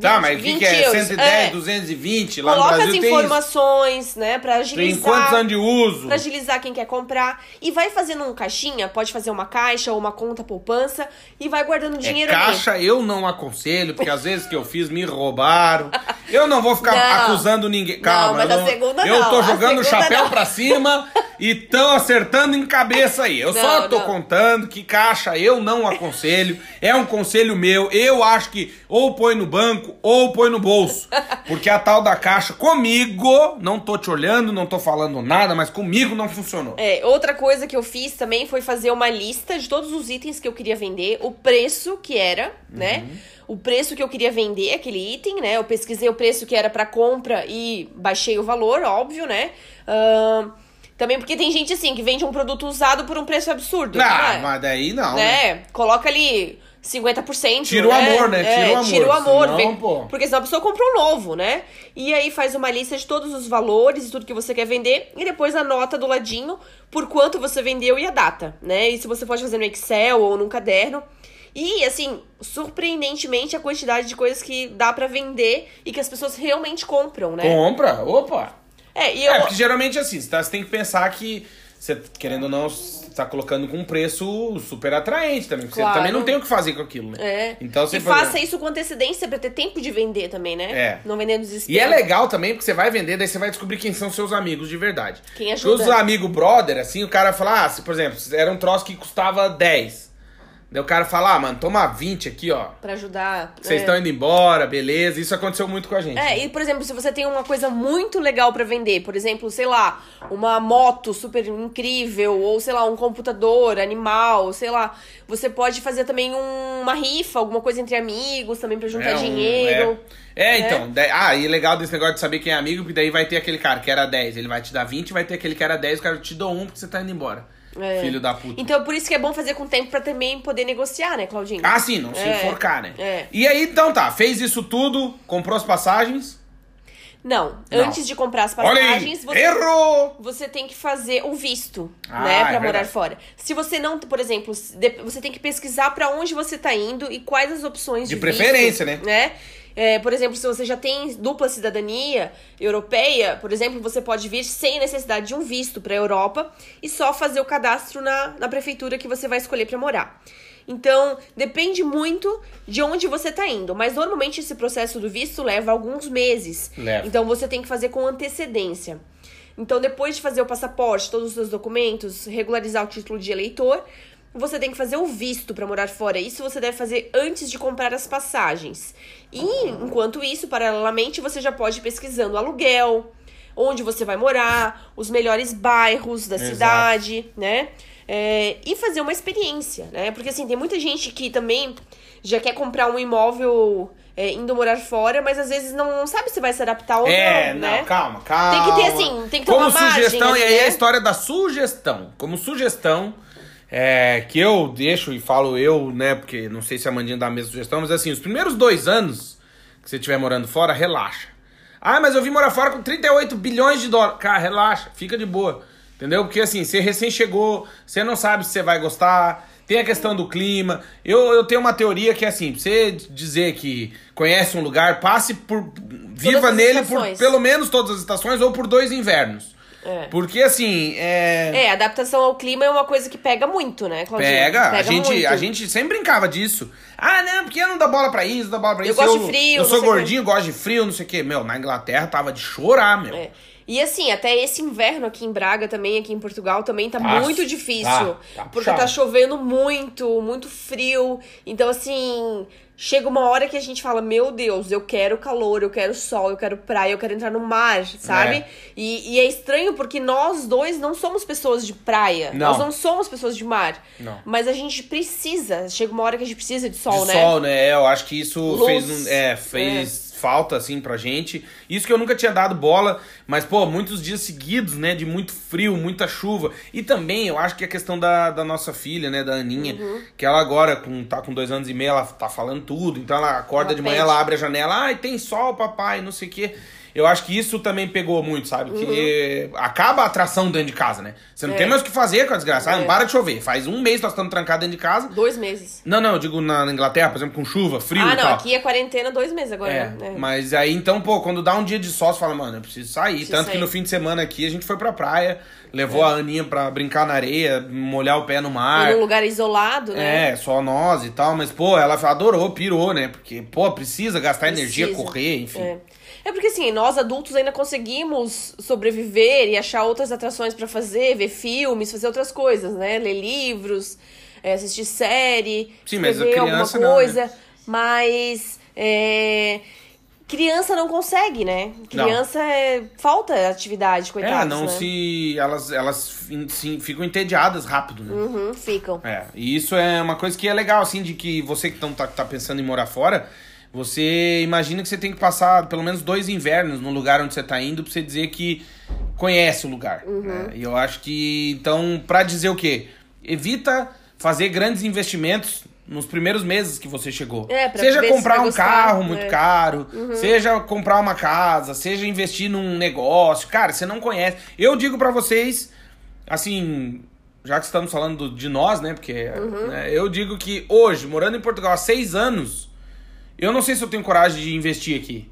Tá, 20 mas o que, 20 que é? euros. 110, É. 220? Lá Coloca no as Brasil tem isso. informações, né, pra Tem agilizar. quantos anos de uso? Pra agilizar quem quer comprar. E vai fazendo um caixinha, pode fazer uma caixa ou uma conta poupança e vai guardando dinheiro é ali. caixa eu não aconselho, porque às vezes que eu fiz me roubaram. Eu não vou ficar Não. acusando ninguém. Calma, mas eu não- segunda Eu não, tô jogando o chapéu não. pra cima e tão acertando em cabeça aí. Eu só Não, tô não. contando que caixa eu não aconselho. É um conselho meu. Eu acho que ou põe no banco ou põe no bolso. Porque a tal da caixa comigo, não tô te olhando, não tô falando nada, mas comigo não funcionou. É, outra coisa que eu fiz também foi fazer uma lista de todos os itens que eu queria vender, o preço que era, né? O preço que eu queria vender aquele item, né? Eu pesquisei o preço que era pra compra e baixei o valor, óbvio, né? Ahn, também porque tem gente assim que vende um produto usado por um preço absurdo. Ah, né? mas daí não. né? né? Coloca ali 50%. Tira o amor, né? É, Tira o amor, Tira o amor, senão. Porque senão a pessoa compra um novo, né? E aí faz uma lista de todos os valores, tudo que você quer vender, e depois anota do ladinho por quanto você vendeu e a data, né? Isso você pode fazer no Excel ou num caderno. E, assim, surpreendentemente a quantidade de coisas que dá pra vender e que as pessoas realmente compram, né? Compra? Opa! É, e eu. É, porque geralmente assim, você tá- você tem que pensar que você, querendo ou não, você tá colocando com um preço super atraente também. porque Claro. Você também não tem o que fazer com aquilo, né? É. Então você e faça isso com antecedência pra ter tempo de vender também, né? É. Não vender no desespero. E é legal também, porque você vai vender, daí você vai descobrir quem são seus amigos de verdade. Quem Porque ajuda. os amigos brother, assim, o cara fala, ah, se, por exemplo, era um troço que custava 10. Daí o cara fala, ah, mano, toma 20 aqui, ó. Pra ajudar. Vocês é. estão indo embora, beleza. Isso aconteceu muito com a gente. É, e por exemplo, se você tem uma coisa muito legal pra vender, por exemplo, sei lá, uma moto super incrível, ou sei lá, um computador, animal, sei lá, você pode fazer também um- uma rifa, alguma coisa entre amigos, também pra juntar É um- dinheiro. É, É, então. daí- ah, e legal desse negócio de saber quem é amigo, porque daí vai ter aquele cara que era 10, ele vai te dar 20, vai ter aquele que era 10, o cara te dá um porque você tá indo embora. É. Filho da puta. Então, por isso que é bom fazer com tempo pra também poder negociar, né, Claudinho? Ah, sim, não se É. enforcar, né? É. E aí, então tá, fez isso tudo, comprou as passagens. Não, Não. antes de comprar as passagens, você errou! você tem que fazer o visto, Ah, né, é pra morar fora. Se você não, por exemplo, você tem que pesquisar pra onde você tá indo e quais as opções de, De preferência, visto, né? É, por exemplo, se você já tem dupla cidadania europeia, por exemplo, você pode vir sem necessidade de um visto pra Europa e só fazer o cadastro na, na prefeitura que você vai escolher pra morar. Então, depende muito de onde você tá indo, mas normalmente esse processo do visto leva alguns meses. Leva. Então você tem que fazer com antecedência. Então, depois de fazer o passaporte, todos os seus documentos, regularizar o título de eleitor, você tem que fazer o visto para morar fora. Isso você deve fazer antes de comprar as passagens. E, enquanto isso, paralelamente, você já pode ir pesquisando aluguel, onde você vai morar, os melhores bairros da Exato. cidade, né? É, e fazer uma experiência, né? Porque, assim, tem muita gente que também já quer comprar um imóvel é, indo morar fora, mas às vezes não sabe se vai se adaptar ou É, não, não, né? calma, calma. Tem que ter, assim, tem que ter Como uma margem sugestão, ali, e aí né? a história da sugestão. Como sugestão, é, que eu deixo e falo eu, né, porque não sei se a Mandinha dá a mesma sugestão, mas assim, os primeiros dois anos que você estiver morando fora, relaxa. Ah, mas eu vim morar fora com 38 bilhões de dólares. Cara, relaxa, fica de boa. Entendeu? Porque assim, você recém chegou, você não sabe se você vai gostar. Tem a questão do clima. Eu, eu tenho uma teoria que é assim, pra você dizer que conhece um lugar, passe por. Viva nele por pelo menos todas as estações ou por dois invernos. É. Porque assim, é. É, adaptação ao clima é uma coisa que pega muito, né, Claudinha? Pega, a gente, muito. a gente sempre brincava disso. Ah, não, porque eu não dá bola pra isso, não dá bola pra Eu isso. gosto de frio, Eu sou gordinho, gosto de frio, não sei o quê. Meu, na Inglaterra tava de chorar, meu. É. E assim, até esse inverno aqui em Braga também, aqui em Portugal, também tá Tá, muito difícil. tá, tá porque tá chovendo muito, muito frio. Então, assim, chega uma hora que a gente fala, meu Deus, eu quero calor, eu quero sol, eu quero praia, eu quero entrar no mar, sabe? É. E, e é estranho porque nós dois não somos pessoas de praia. Não. Nós não somos pessoas de mar. Não. Mas a gente precisa, chega uma hora que a gente precisa de sol, de né? sol, né? Eu acho que isso Luz. fez, um- é, fez falta, assim, pra gente. Isso que eu nunca tinha dado bola, mas, pô, muitos dias seguidos, né? De muito frio, muita chuva. E também, eu acho que a questão da, da nossa filha, né? Da Aninha, Uhum. que ela agora, com, tá com dois anos e meio, ela tá falando tudo. Então ela acorda Ela de manhã, pede. ela abre a janela, ai, tem sol, papai, não sei o quê. Eu acho que isso também pegou muito, sabe? Que acaba a atração dentro de casa, né? Você não Uhum. É. tem mais o que fazer com a desgraça. Ah, É. não para de chover. Faz um mês que nós estamos trancados dentro de casa. Dois meses. Não, não, eu digo na Inglaterra, por exemplo, com chuva, frio ah, e não, tal. aqui é quarentena dois meses agora, É, né? mas aí então, pô, quando dá um dia de sol, você fala, mano, eu preciso sair. Preciso Tanto que sair. no fim de semana aqui a gente foi pra praia, levou a Aninha pra brincar na areia, molhar o pé no mar. Em um lugar isolado, né? É, só nós e tal, mas pô, ela adorou, pirou, né? Porque, pô, precisa gastar energia, Precisa. correr, enfim. É. É porque assim, nós adultos ainda conseguimos sobreviver e achar outras atrações pra fazer, ver filmes, fazer outras coisas, né? Ler livros, é, assistir série, Sim, escrever alguma criança não, né? coisa. Mas é, criança não consegue, né? Criança é, falta atividade, coitados, É, não né? se. Elas, elas sim, ficam entediadas rápido, né? Uhum, ficam. É, e isso é uma coisa que é legal, assim, de que você que tá, tá pensando em morar fora, você imagina que você tem que passar pelo menos dois invernos no lugar onde você tá indo pra você dizer que conhece o lugar. Uhum. né? E eu acho que, então, pra dizer o quê? Evita fazer grandes investimentos nos primeiros meses que você chegou. É, pra seja se comprar vai um gostar, carro muito é. caro, seja comprar uma casa, seja investir num negócio. Cara, você não conhece. Eu digo pra vocês, assim, já que estamos falando do- de nós, né? Porque Uhum. né, eu digo que hoje, morando em Portugal há seis anos, eu não sei se eu tenho coragem de investir aqui.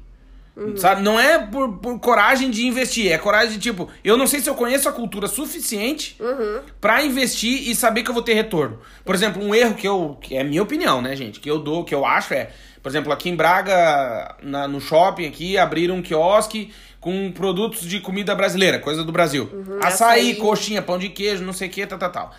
Sabe? Não é por, por coragem de investir, é coragem de tipo, eu não sei se eu conheço a cultura suficiente Uhum. pra investir e saber que eu vou ter retorno. Por exemplo, um erro que eu. que é minha opinião, né, gente? Que eu dou, que eu acho é. Por exemplo, aqui em Braga, na- no shopping aqui, abriram um quiosque com produtos de comida brasileira, coisa do Brasil. açaí, açaí. coxinha, pão de queijo, não sei o que, tal, tal, tal.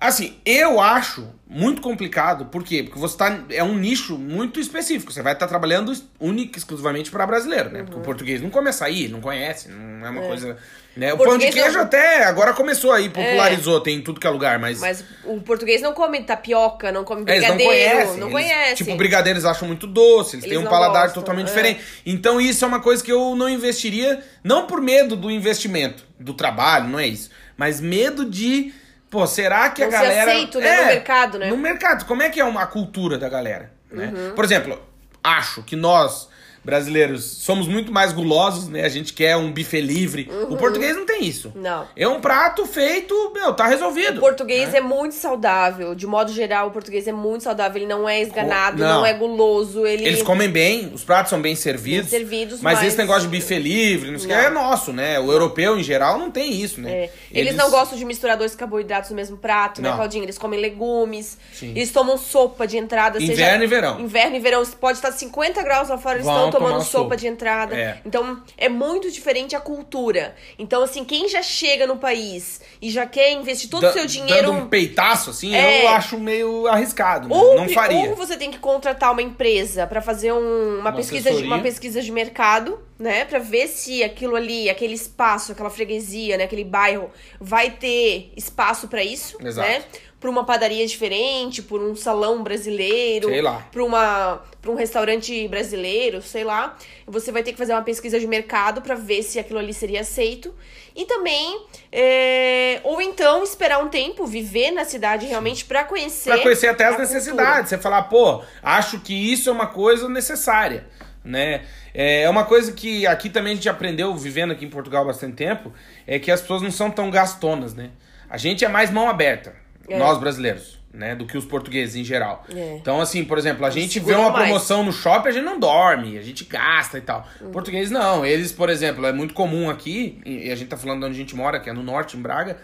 Assim, eu acho muito complicado, por quê? Porque você tá. É um nicho muito específico. Você vai estar trabalhando única e exclusivamente para brasileiro, né? Porque o português não come açaí, não conhece, não é uma coisa. Né? O O pão de queijo não- até agora começou aí, popularizou, tem em tudo que é lugar, mas. Mas o português não come tapioca, não come eles não brigadeiro, conhecem. não eles, conhece. Tipo, brigadeiro eles acham muito doce, eles, Eles têm um paladar gostam, totalmente é. diferente. Então isso é uma coisa que eu não investiria, não por medo do investimento, do trabalho, não é isso. Mas medo de. Pô, será que a Não ser galera. aceito, né, no mercado, né? No mercado. Como é que é uma cultura da galera? Né? Uhum. Por exemplo, acho que nós. Brasileiros somos muito mais gulosos, né? A gente quer um buffet livre. O português não tem isso. Uhum. Não. É um prato feito, meu, tá resolvido. O português né? é muito saudável. De modo geral, o português é muito saudável. Ele não é esganado, não. não, é guloso. Ele... Eles comem bem, os pratos são bem servidos. Bem servidos, mas, mas- esse negócio de buffet livre, não sei o que, Não. é nosso, né? O europeu, em geral, não tem isso, né? É. Eles... não gostam de misturar dois carboidratos no mesmo prato, né, Não. Claudinho? Eles comem legumes. Sim. Eles tomam sopa de entrada. seja- Inverno e verão. Inverno e verão. Pode estar 50 graus lá fora, eles Vão estão tomando sopa, sopa. de entrada. É. Então, é muito diferente a cultura. Então, assim, quem já chega no país e já quer investir todo o seu dinheiro... Dando um peitaço, assim, É. eu acho meio arriscado. né? Ou, não faria. ou você tem que contratar uma empresa pra fazer um- uma, Uma pesquisa de, uma pesquisa de mercado, né? Pra ver se aquilo ali, aquele espaço, aquela freguesia, né? Aquele bairro vai ter espaço pra isso, Exato. né? Pra uma padaria diferente, por um salão brasileiro, Sei lá. pra uma para um restaurante brasileiro, sei lá. Você vai ter que fazer uma pesquisa de mercado pra ver se aquilo ali seria aceito. E também, é, ou então esperar um tempo, viver na cidade realmente pra conhecer. Pra conhecer até as a cultura. necessidades. Você falar, pô, acho que isso é uma coisa necessária, né? É uma coisa que aqui também a gente aprendeu, vivendo aqui em Portugal há bastante tempo, é que as pessoas não são tão gastonas, né? A gente é mais mão aberta, É. nós brasileiros, né? Do que os portugueses em geral. É. Então, assim, por exemplo, a gente vê uma mais. promoção no shopping, a gente não dorme, a gente gasta e tal. Português não. Eles, por exemplo, é muito comum aqui, e a gente tá falando de onde a gente mora, que é no norte, em Braga.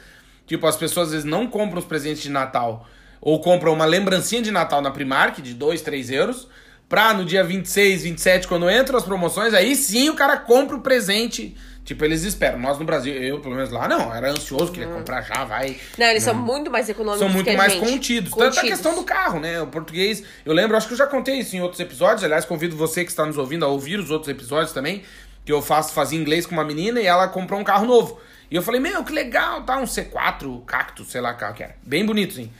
Tipo, as pessoas às vezes não compram os presentes de Natal ou compram uma lembrancinha de Natal na Primark de 2, 3 euros. Pra no dia 26, 27, quando entram as promoções, aí sim o cara compra o presente. Tipo, eles esperam. Nós no Brasil, eu pelo menos lá, não, era ansioso, queria comprar já, vai. Não, eles são muito mais econômicos. São muito mais gente. contidos. Tanto a Contidos. questão do carro, né? O português, eu lembro, acho que eu já contei isso em outros episódios. Aliás, convido você que está nos ouvindo a ouvir os outros episódios também. Que eu faço, fazia inglês com uma menina e ela comprou um carro novo. E eu falei, meu, que legal, tá? Um C4, cacto, sei lá carro que era. Bem bonito, sim.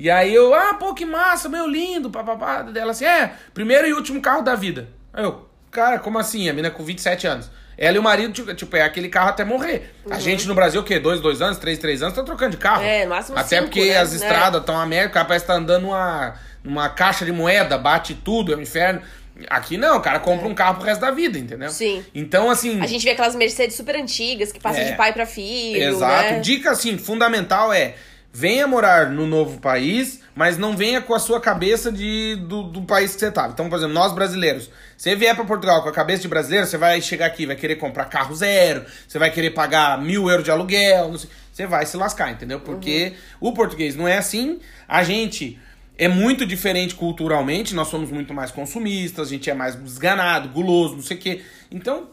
E aí eu, ah, pô, que massa, meu lindo, papapá. Dela assim, é, primeiro e último carro da vida. Aí eu, cara, como assim? A menina com 27 anos. Ela e o marido, tipo, tipo, é aquele carro até morrer. A gente no Brasil, o quê? Dois, dois anos, três, três anos, tá trocando de carro. Uhum. É, no máximo Até cinco, porque né? as Né? estradas estão a merda, o cara parece que tá andando numa, numa caixa de moeda, bate tudo, é um inferno. Aqui não, o cara compra um carro pro resto da vida, entendeu? Sim. Então, assim. A gente vê aquelas Mercedes super antigas que passam É. de pai pra filho. Exato. Né? Dica, assim, fundamental é. Venha morar no novo país, mas não venha com a sua cabeça de, do, do país que você tava. Então, por exemplo, nós brasileiros, você vier para Portugal com a cabeça de brasileiro, você vai chegar aqui, vai querer comprar carro zero, você vai querer pagar mil euros de aluguel, sei, você vai se lascar, entendeu? Porque o português não é assim, a gente é muito diferente culturalmente, nós somos muito mais consumistas, a gente é mais desganado, guloso, não sei o quê. Então,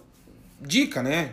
dica, né?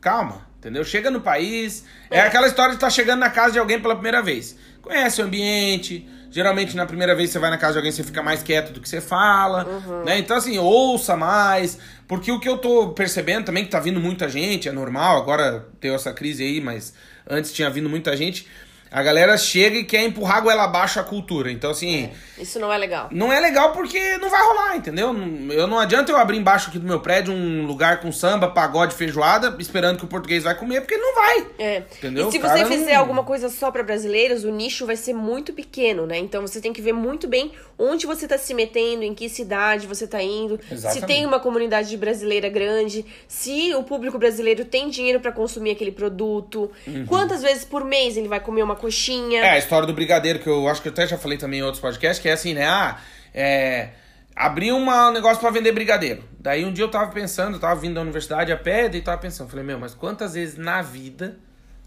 Calma, entendeu? Chega no país. É, aquela história de estar chegando na casa de alguém pela primeira vez. Conhece o ambiente. Geralmente, na primeira vez que você vai na casa de alguém, você fica mais quieto do que você fala. Né? Então, assim, ouça mais. Porque o que eu tô percebendo também, que tá vindo muita gente, é normal, agora deu essa crise aí, mas antes tinha vindo muita gente. A galera chega e quer empurrar a goela abaixo a cultura. Então, assim. Isso não é legal. Não é legal porque não vai rolar, entendeu? Não- Eu não adianta eu abrir embaixo aqui do meu prédio um lugar com samba, pagode, feijoada, esperando que o português vai comer, porque não vai. É. Entendeu? E se você fizer não- alguma coisa só pra brasileiros, o nicho vai ser muito pequeno, né? Então você tem que ver muito bem onde você tá se metendo, em que cidade você tá indo, se Exatamente. tem uma comunidade brasileira grande, se o público brasileiro tem dinheiro pra consumir aquele produto, quantas vezes por mês ele vai comer uma coxinha. Uhum. É, a história do brigadeiro, que eu acho que eu até já falei também em outros podcasts, que é assim, né? Ah, é. abri uma- um negócio pra vender brigadeiro. Daí um dia eu tava pensando, eu tava vindo da universidade a pé, daí tava pensando, falei, meu, mas quantas vezes na vida,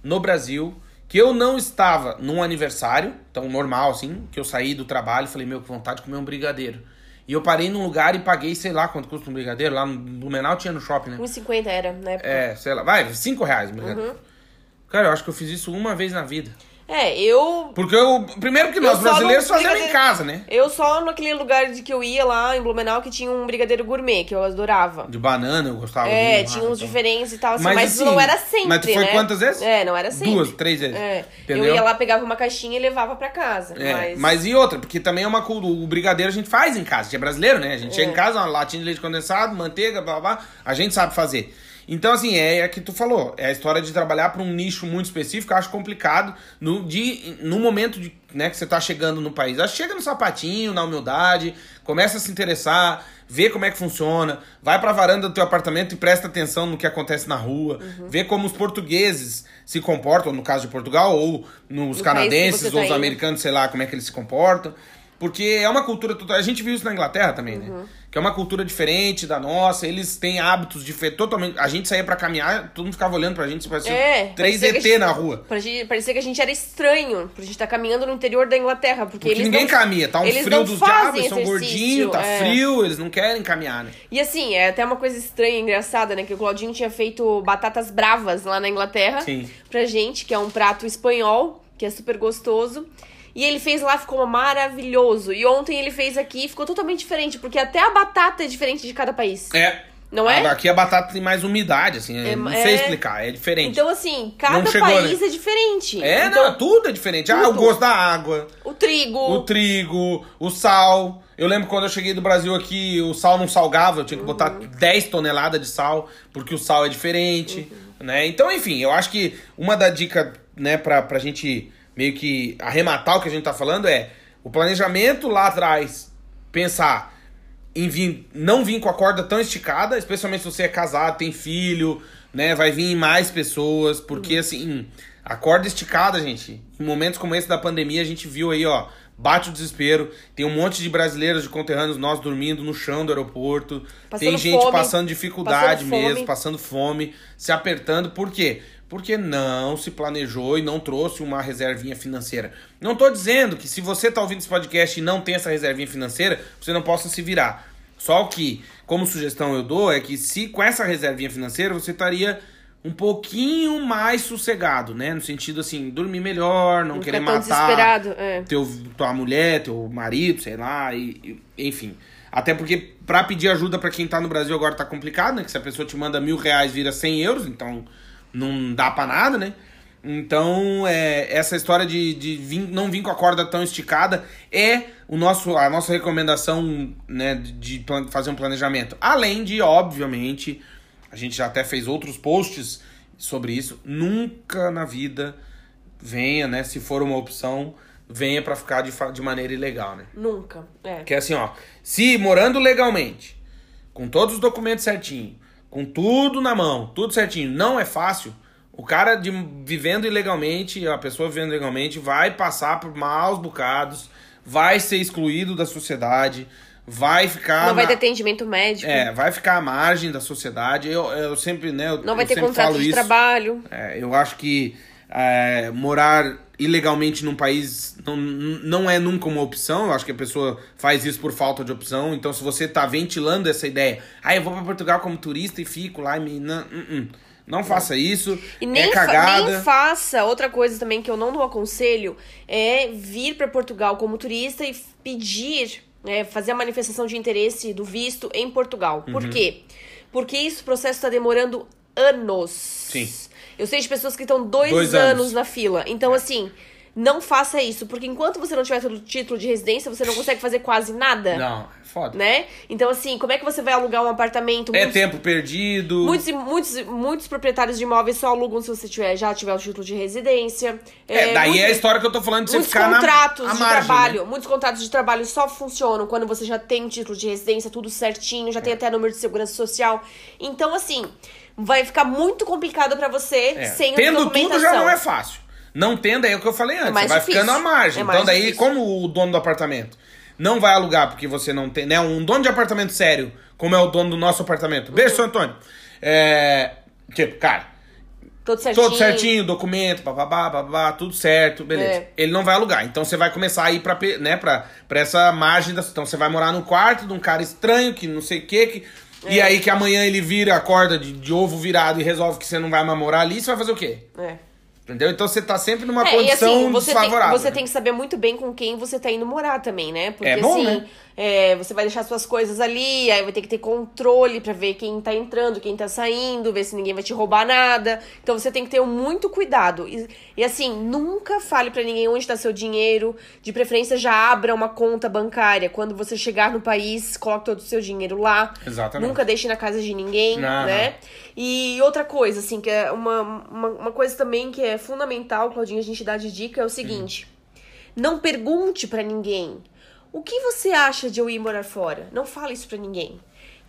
no Brasil, que eu não estava num aniversário, então normal assim, que eu saí do trabalho e falei, meu, que vontade de comer um brigadeiro. E eu parei num lugar e paguei, sei lá quanto custa um brigadeiro, lá no Blumenau tinha no shopping, né? 1,50 era na época. É, sei lá, vai, 5 reais um brigadeiro. Cara, eu acho que eu fiz isso uma vez na vida. É, eu. Porque eu, primeiro que nós brasileiros fazemos em brigadeiro- casa, né? Eu só naquele lugar de que eu ia lá em Blumenau que tinha um brigadeiro gourmet, que eu adorava. De banana eu gostava. É, de- tinha uns então. diferentes e tal, assim, Mas, mas, assim, não era sempre, mas tu foi né? quantas vezes? É, não era sempre. Duas, três vezes. É, Entendeu? eu ia lá, pegava uma caixinha e levava pra casa. É, mas... mas... e outra, porque também é uma cultura. O brigadeiro a gente faz em casa, a gente é brasileiro, né? A gente chega em casa, uma latinha de leite condensado, manteiga, blá blá, blá a gente sabe fazer. Então, assim, é a que tu falou. É a história de trabalhar para um nicho muito específico, eu acho complicado no, de, no momento de, né, que você tá chegando no país. Acho Chega no sapatinho, na humildade, começa a se interessar, vê como é que funciona, vai pra varanda do teu apartamento e presta atenção no que acontece na rua, vê como os portugueses se comportam, no caso de Portugal, ou nos No canadenses, ou tá os indo. americanos, sei lá como é que eles se comportam. Porque é uma cultura. A gente viu isso na Inglaterra também, né? Uhum. Que é uma cultura diferente da nossa. Eles têm hábitos diferentes. Totalmente. A gente saía pra caminhar, todo mundo ficava olhando pra gente, parecia É, três ET gente- na rua. Parecia, parecia que a gente era estranho, pra gente estar caminhando no interior da Inglaterra, porque, Porque ninguém não, caminha, tá um eles frio dos diabos, são gordinhos, tá é. frio, eles não querem caminhar, né? E assim, é até uma coisa estranha, engraçada, né? Que o Claudinho tinha feito batatas bravas lá na Inglaterra Sim. pra gente, que é um prato espanhol, que é super gostoso. E ele fez lá, ficou maravilhoso. E ontem ele fez aqui, ficou totalmente diferente, porque até a batata é diferente de cada país. É. Não é? Aqui a batata tem mais umidade, assim. É, não sei é. explicar, é diferente. Então, assim, cada chegou, país né? é diferente. é, então, não, tudo é diferente. Ah, o tudo. gosto da água. o trigo. O trigo, o sal. Eu lembro quando eu cheguei do Brasil aqui, o sal não salgava, eu tinha que botar 10 toneladas de sal, porque o sal é diferente, né? Então, enfim, eu acho que uma da dica, né, pra, pra gente meio que arrematar o que a gente tá falando é o planejamento lá atrás, pensar em vir, não vir com a corda tão esticada, especialmente se você é casado, tem filho, né? Vai vir mais pessoas, porque assim, a corda esticada, gente, em momentos como esse da pandemia, a gente viu aí, ó, bate o desespero. Tem um monte de brasileiros de conterrâneos nós dormindo no chão do aeroporto. Passando tem gente fome, passando dificuldade passando fome. mesmo, passando fome, se apertando. Por quê? Porque não se planejou e não trouxe uma reservinha financeira. Não tô dizendo que se você tá ouvindo esse podcast e não tem essa reservinha financeira, você não possa se virar. Só que, como sugestão eu dou, é que se com essa reservinha financeira você estaria um pouquinho mais sossegado, né? No sentido assim, dormir melhor, não, Não querer tão matar. É. teu, tua mulher, teu marido, sei lá, e, e- enfim. Até porque pra pedir ajuda pra quem tá no Brasil agora tá complicado, né? Que se a pessoa te manda mil reais, vira 100 euros, então não dá pra nada, né? Então, é, essa história de, de vir- não vir com a corda tão esticada é o nosso, a nossa recomendação né, de, fazer um planejamento. Além de, obviamente, a gente já até fez outros posts sobre isso. Nunca na vida venha, né? Se for uma opção, venha pra ficar de, de maneira ilegal, né? Nunca. É. Que é assim, ó. Se morando legalmente, com todos os documentos certinho, com tudo na mão, tudo certinho, não é fácil. O cara de, vivendo ilegalmente, a pessoa vivendo ilegalmente, vai passar por maus bocados, vai ser excluído da sociedade, vai ficar. Não vai na- ter atendimento médico. É, vai ficar à margem da sociedade. Eu, eu sempre, né? eu- Não vai eu ter contrato de isso. trabalho. É, eu acho que é, morar ilegalmente num país não, não é nunca uma opção. Eu acho que a pessoa faz isso por falta de opção. Então, se você tá ventilando essa ideia, ah, eu vou pra Portugal como turista e fico lá e me. Não, não, não. Não faça isso. E nem, é fa- cagada. nem faça. Outra coisa também que eu não dou aconselho é vir para Portugal como turista e pedir, né, fazer a manifestação de interesse do visto em Portugal. Uhum. Por quê? Porque o processo está demorando anos. Sim. Eu sei de pessoas que estão dois, Dois anos. anos. na fila. Então, assim, não faça isso. Porque enquanto você não tiver o título de residência, você não consegue fazer quase nada. Não, é foda. Né? Então, assim, como é que você vai alugar um apartamento? É Muitos- tempo perdido. Muitos, muitos, muitos proprietários de imóveis só alugam se você tiver, já tiver o título de residência. É, daí muitos- é a história que eu tô falando de você Muitos ficar contratos na de margem, trabalho, né? muitos contratos de trabalho só funcionam quando você já tem o título de residência, tudo certinho, já tem até número de segurança social. Então, assim, vai ficar muito complicado pra você É, sem Tendo tudo já não é fácil. Não tendo, é o que eu falei antes. mais você vai difícil. ficando à margem. É então, daí, difícil. como o dono do apartamento não vai alugar porque você não tem, né? Um dono de apartamento sério, como é o dono do nosso apartamento. Beijo, seu Antônio. É, tipo, cara, Tudo certinho. Todo certinho, documento, bababá, babá, tudo certo, beleza. É. Ele não vai alugar. Então você vai começar a ir pra, né, pra, pra essa margem da. Então você vai morar no quarto de um cara estranho, que não sei o quê, que. É. E aí que amanhã ele vira, acorda de, de ovo virado e resolve que você não vai mais morar ali, você vai fazer o quê? É. Entendeu? Então você tá sempre numa É, e condição assim, você tem, desfavorável. você tem que saber muito bem com quem você tá indo morar também, né? Porque É bom, assim, né? É, você vai deixar suas coisas ali, aí vai ter que ter controle pra ver quem tá entrando, quem tá saindo, ver se ninguém vai te roubar nada. Então você tem que ter muito cuidado. E, e assim, nunca fale pra ninguém onde tá seu dinheiro. De preferência, já abra uma conta bancária. Quando você chegar no país, coloque todo o seu dinheiro lá. Exatamente. Nunca deixe na casa de ninguém, Não, né? E outra coisa, assim, que é uma, uma, uma coisa também que é fundamental, Claudinha, a gente dá de dica é o seguinte: não pergunte pra ninguém o que você acha de eu ir morar fora. Não fale isso pra ninguém.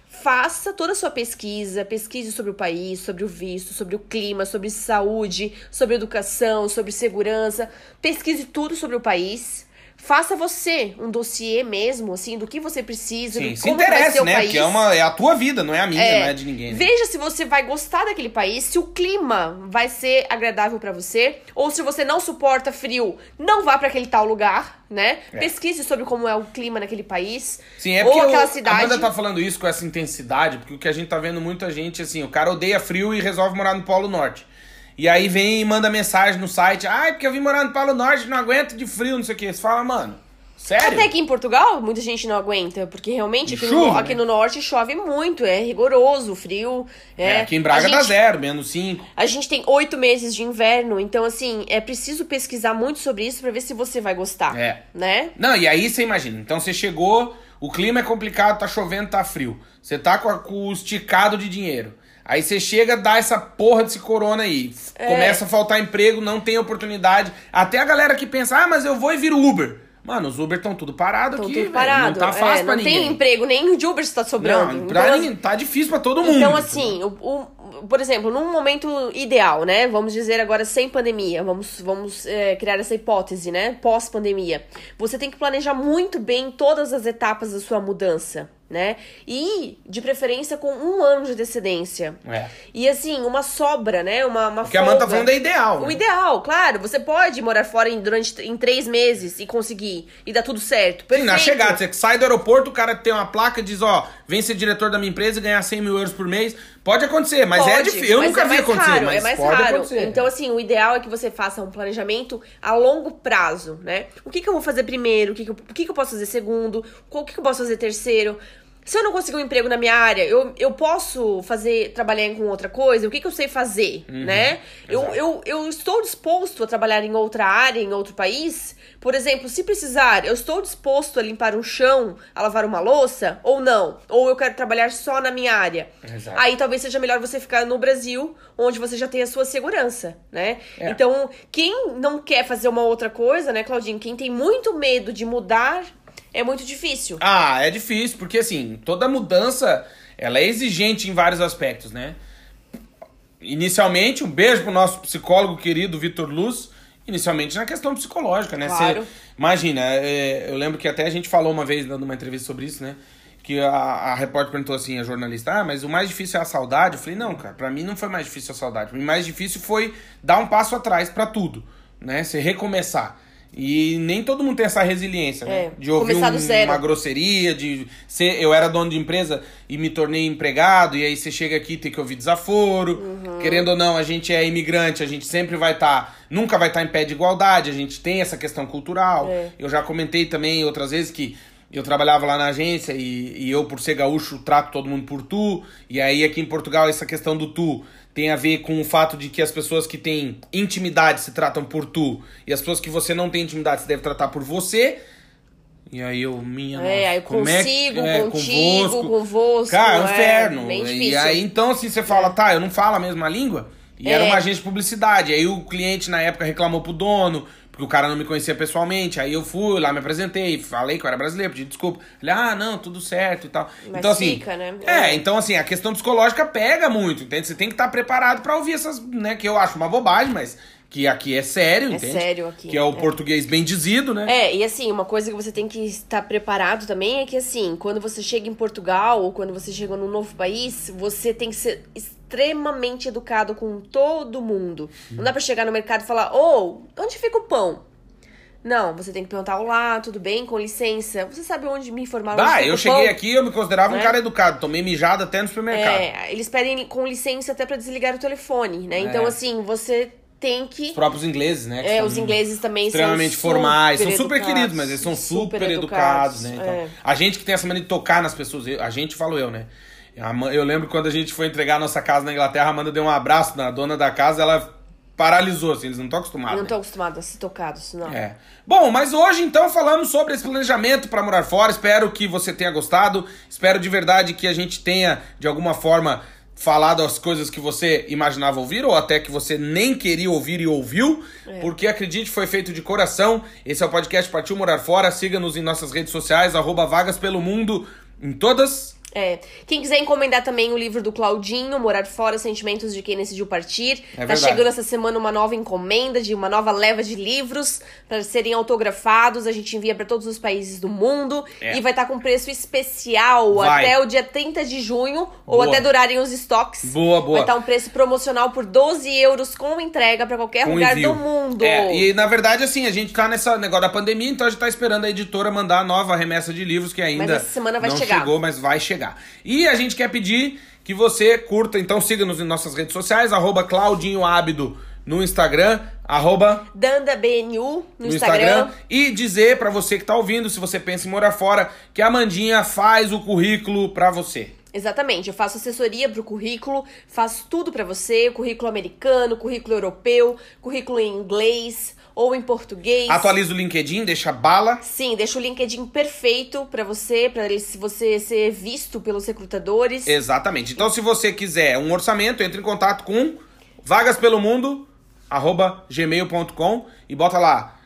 Faça toda a sua pesquisa, pesquise sobre o país, sobre o visto, sobre o clima, sobre saúde, sobre educação, sobre segurança. Pesquise tudo sobre o país. Faça você um dossiê mesmo, assim, do que você precisa, Sim, do se como vai ser interessa, o né? país. Porque é, uma, é a tua vida, não é a minha, É, não é de ninguém. né? Veja se você vai gostar daquele país, se o clima vai ser agradável pra você, ou se você não suporta frio, não vá pra aquele tal lugar, né? É. Pesquise sobre como é o clima naquele país. Sim, é ou porque aquela o, cidade. a Amanda tá falando isso com essa intensidade, porque o que a gente tá vendo muita gente, assim, o cara odeia frio e resolve morar no Polo Norte. E aí vem e manda mensagem no site, ai, porque eu vim morar no Polo Norte, não aguento de frio, não sei o que. Você fala, mano, sério? Até que em Portugal, muita gente não aguenta, porque realmente aqui, chuva, no, aqui né? no norte chove muito, é rigoroso, frio. É, É, aqui em Braga a dá gente- zero, menos cinco. A gente tem oito meses de inverno, então assim, é preciso pesquisar muito sobre isso pra ver se você vai gostar. É. Né? Não, e aí você imagina, então você chegou, o clima é complicado, tá chovendo, tá frio. Você tá com, a- com o esticado de dinheiro. Aí você chega, dá essa porra desse corona aí. É. Começa a faltar emprego, não tem oportunidade. Até a galera que pensa, ah, mas eu vou e viro Uber. Mano, os Uber estão tudo parado Estão aqui, tudo parado. Não tá fácil é, pra não ninguém. tem emprego, nem de Uber está sobrando. Não, pra Então, ninguém, tá difícil pra todo mundo. Então, assim, o, o- por exemplo, num momento ideal, né? Vamos dizer agora sem pandemia, vamos, vamos é, criar essa hipótese, né? Pós-pandemia. Você tem que planejar muito bem todas as etapas da sua mudança, né? E, de preferência, com um ano de antecedência. É. E, assim, uma sobra, né? Uma, uma O que a Amanda tá folga. falando é ideal. O né? ideal, claro. Você pode morar fora em, durante em três meses e conseguir. E dar tudo certo. Sim, na Perfeito. chegada, você sai do aeroporto, o cara tem uma placa e diz, ó, vem ser diretor da minha empresa e ganhar 100 mil euros por mês. Pode acontecer, mas é Pode, difícil. Eu nunca é vi acontecer, raro, mas é mais pode raro. acontecer. Então, assim, o ideal é que você faça um planejamento a longo prazo, né? O que, que eu vou fazer primeiro? O que, que, eu, o que, que eu posso fazer segundo? O que, que eu posso fazer terceiro? Se eu não conseguir um emprego na minha área, eu, eu posso fazer, trabalhar com outra coisa? O que, que eu sei fazer, né? Eu, Uhum. eu, eu estou disposto a trabalhar em outra área, em outro país? Por exemplo, se precisar, eu estou disposto a limpar um chão, a lavar uma louça? Ou não? Ou eu quero trabalhar só na minha área? Exato. Aí talvez seja melhor você ficar no Brasil, onde você já tem a sua segurança, né? É. Então, quem não quer fazer uma outra coisa, né, Claudinho? Quem tem muito medo de mudar, é muito difícil. Ah, é difícil, porque assim, toda mudança, ela é exigente em vários aspectos, né? Inicialmente, um beijo pro nosso psicólogo querido Vitor Luz, inicialmente na questão psicológica, né? Claro. Você- imagina, é, eu lembro que até a gente falou uma vez dando uma entrevista sobre isso, né? Que a, a repórter perguntou assim, a jornalista, ah, mas o mais difícil é a saudade? Eu falei, não, cara, pra mim não foi mais difícil a saudade. Mim, mais difícil foi dar um passo atrás pra tudo, né? Você recomeçar. E nem todo mundo tem essa resiliência, né? É, De ouvir um- uma grosseria, de ser. Eu era dono de empresa e me tornei empregado, e aí você chega aqui e tem que ouvir desaforo. Uhum. Querendo ou não, a gente é imigrante, a gente sempre vai estar. nunca vai estar em pé de igualdade, a gente tem essa questão cultural. É. Eu já comentei também outras vezes que. Eu trabalhava lá na agência e, e eu, por ser gaúcho, trato todo mundo por tu. E aí, aqui em Portugal, essa questão do tu tem a ver com o fato de que as pessoas que têm intimidade se tratam por tu. E as pessoas que você não tem intimidade se deve tratar por você. E aí eu, minha É, aí eu como é consigo, é, contigo, convosco. convosco. Cara, é um é inferno. bem e difícil. aí, então, assim, você fala, tá, eu não falo a mesma língua. E era É. uma agência de publicidade. Aí o cliente, na época, reclamou pro dono, o cara não me conhecia pessoalmente. Aí eu fui lá, me apresentei, falei que eu era brasileiro, pedi desculpa. Ele, ah, não, tudo certo e tal. Mas então, assim. fica, né? É, É. então, assim, a questão psicológica pega muito, entende? Você tem que estar preparado pra ouvir essas, né, que eu acho uma bobagem, mas que aqui é sério, É entende? sério aqui, Que é o é. português bem dizido, né? É, e assim, uma coisa que você tem que estar preparado também é que, assim, quando você chega em Portugal ou quando você chega num novo país, você tem que ser extremamente educado com todo mundo. Não dá pra chegar no mercado e falar, ô, onde fica o pão? Não, você tem que perguntar, olá, tudo bem? Com licença. Você sabe onde me informar onde Ah, eu cheguei pão? aqui, eu me considerava um Né? cara educado. Tomei mijada até no supermercado. É, eles pedem com licença até pra desligar o telefone, né? Então, É. assim, você tem que... Os próprios ingleses, né? É, os ingleses também extremamente são formais, são super educados, queridos, mas eles são super, super educados, educados, né? Então, é. a gente que tem essa mania de tocar nas pessoas, eu- a gente falo eu, né? Eu lembro quando a gente foi entregar a nossa casa na Inglaterra, a Amanda deu um abraço na dona da casa, ela paralisou, assim, eles não estão acostumados. Não né? estão acostumados a ser tocados, não. É. Bom, mas hoje então falamos sobre esse planejamento para morar fora. Espero que você tenha gostado. Espero de verdade que a gente tenha, de alguma forma, falado as coisas que você imaginava ouvir ou até que você nem queria ouvir e ouviu. Porque acredite, foi feito de coração. Esse é o podcast Partiu Morar Fora. Siga-nos em nossas redes sociais, arroba Vagas Pelo Mundo, em todas. É. Quem quiser encomendar também o livro do Claudinho, Morar Fora, Sentimentos de Quem Decidiu Partir. É tá chegando essa semana uma nova encomenda de uma nova leva de livros para serem autografados. A gente envia para todos os países do mundo. É. E vai estar com preço especial Vai. até o dia 30 de junho, ou Boa. até durarem os estoques. Boa, boa. Vai estar um preço promocional por 12 euros com entrega para qualquer com lugar envio. do mundo. É, e na verdade, assim, a gente tá nesse negócio da pandemia, então a gente tá esperando a editora mandar a nova remessa de livros que ainda Mas essa semana vai não chegar. chegou, mas vai chegar. E a gente quer pedir que você curta, então siga-nos em nossas redes sociais, arroba Claudinho Ábido no Instagram, arroba Danda BNU no, no Instagram. Instagram. E dizer pra você que tá ouvindo, se você pensa em morar fora, que a Amandinha faz o currículo pra você. Exatamente, eu faço assessoria pro currículo, faço tudo pra você, currículo americano, currículo europeu, currículo em inglês ou em português. Atualiza o LinkedIn, deixa bala. Sim, deixa o LinkedIn perfeito pra você, pra ele- se você ser visto pelos recrutadores. Exatamente. Então, se você quiser um orçamento, entre em contato com vagaspelomundo, arroba gmail.com e bota lá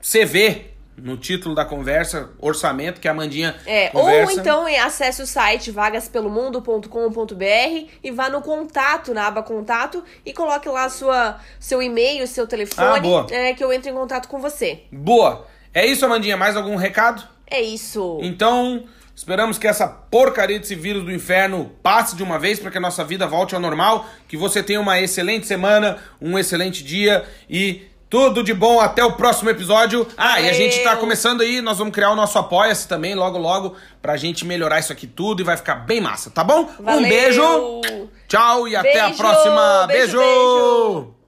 CV no título da conversa, orçamento, que a Amandinha É, conversa. ou então é, acesse o site vagaspelomundo.com.br e vá no contato, na aba contato, e coloque lá sua, seu e-mail, seu telefone, Ah, boa. é, que eu entro em contato com você. Boa. É isso, Amandinha. Mais algum recado? É isso. Então, esperamos que essa porcaria desse vírus do inferno passe de uma vez para que a nossa vida volte ao normal. Que você tenha uma excelente semana, um excelente dia e tudo de bom. Até o próximo episódio. Ah, e a gente tá começando aí, nós vamos criar o nosso Apoia-se também logo, logo, pra gente melhorar isso aqui tudo e vai ficar bem massa, tá bom? Um Valeu. beijo, tchau e até a Beijo, próxima. beijo, beijo. beijo.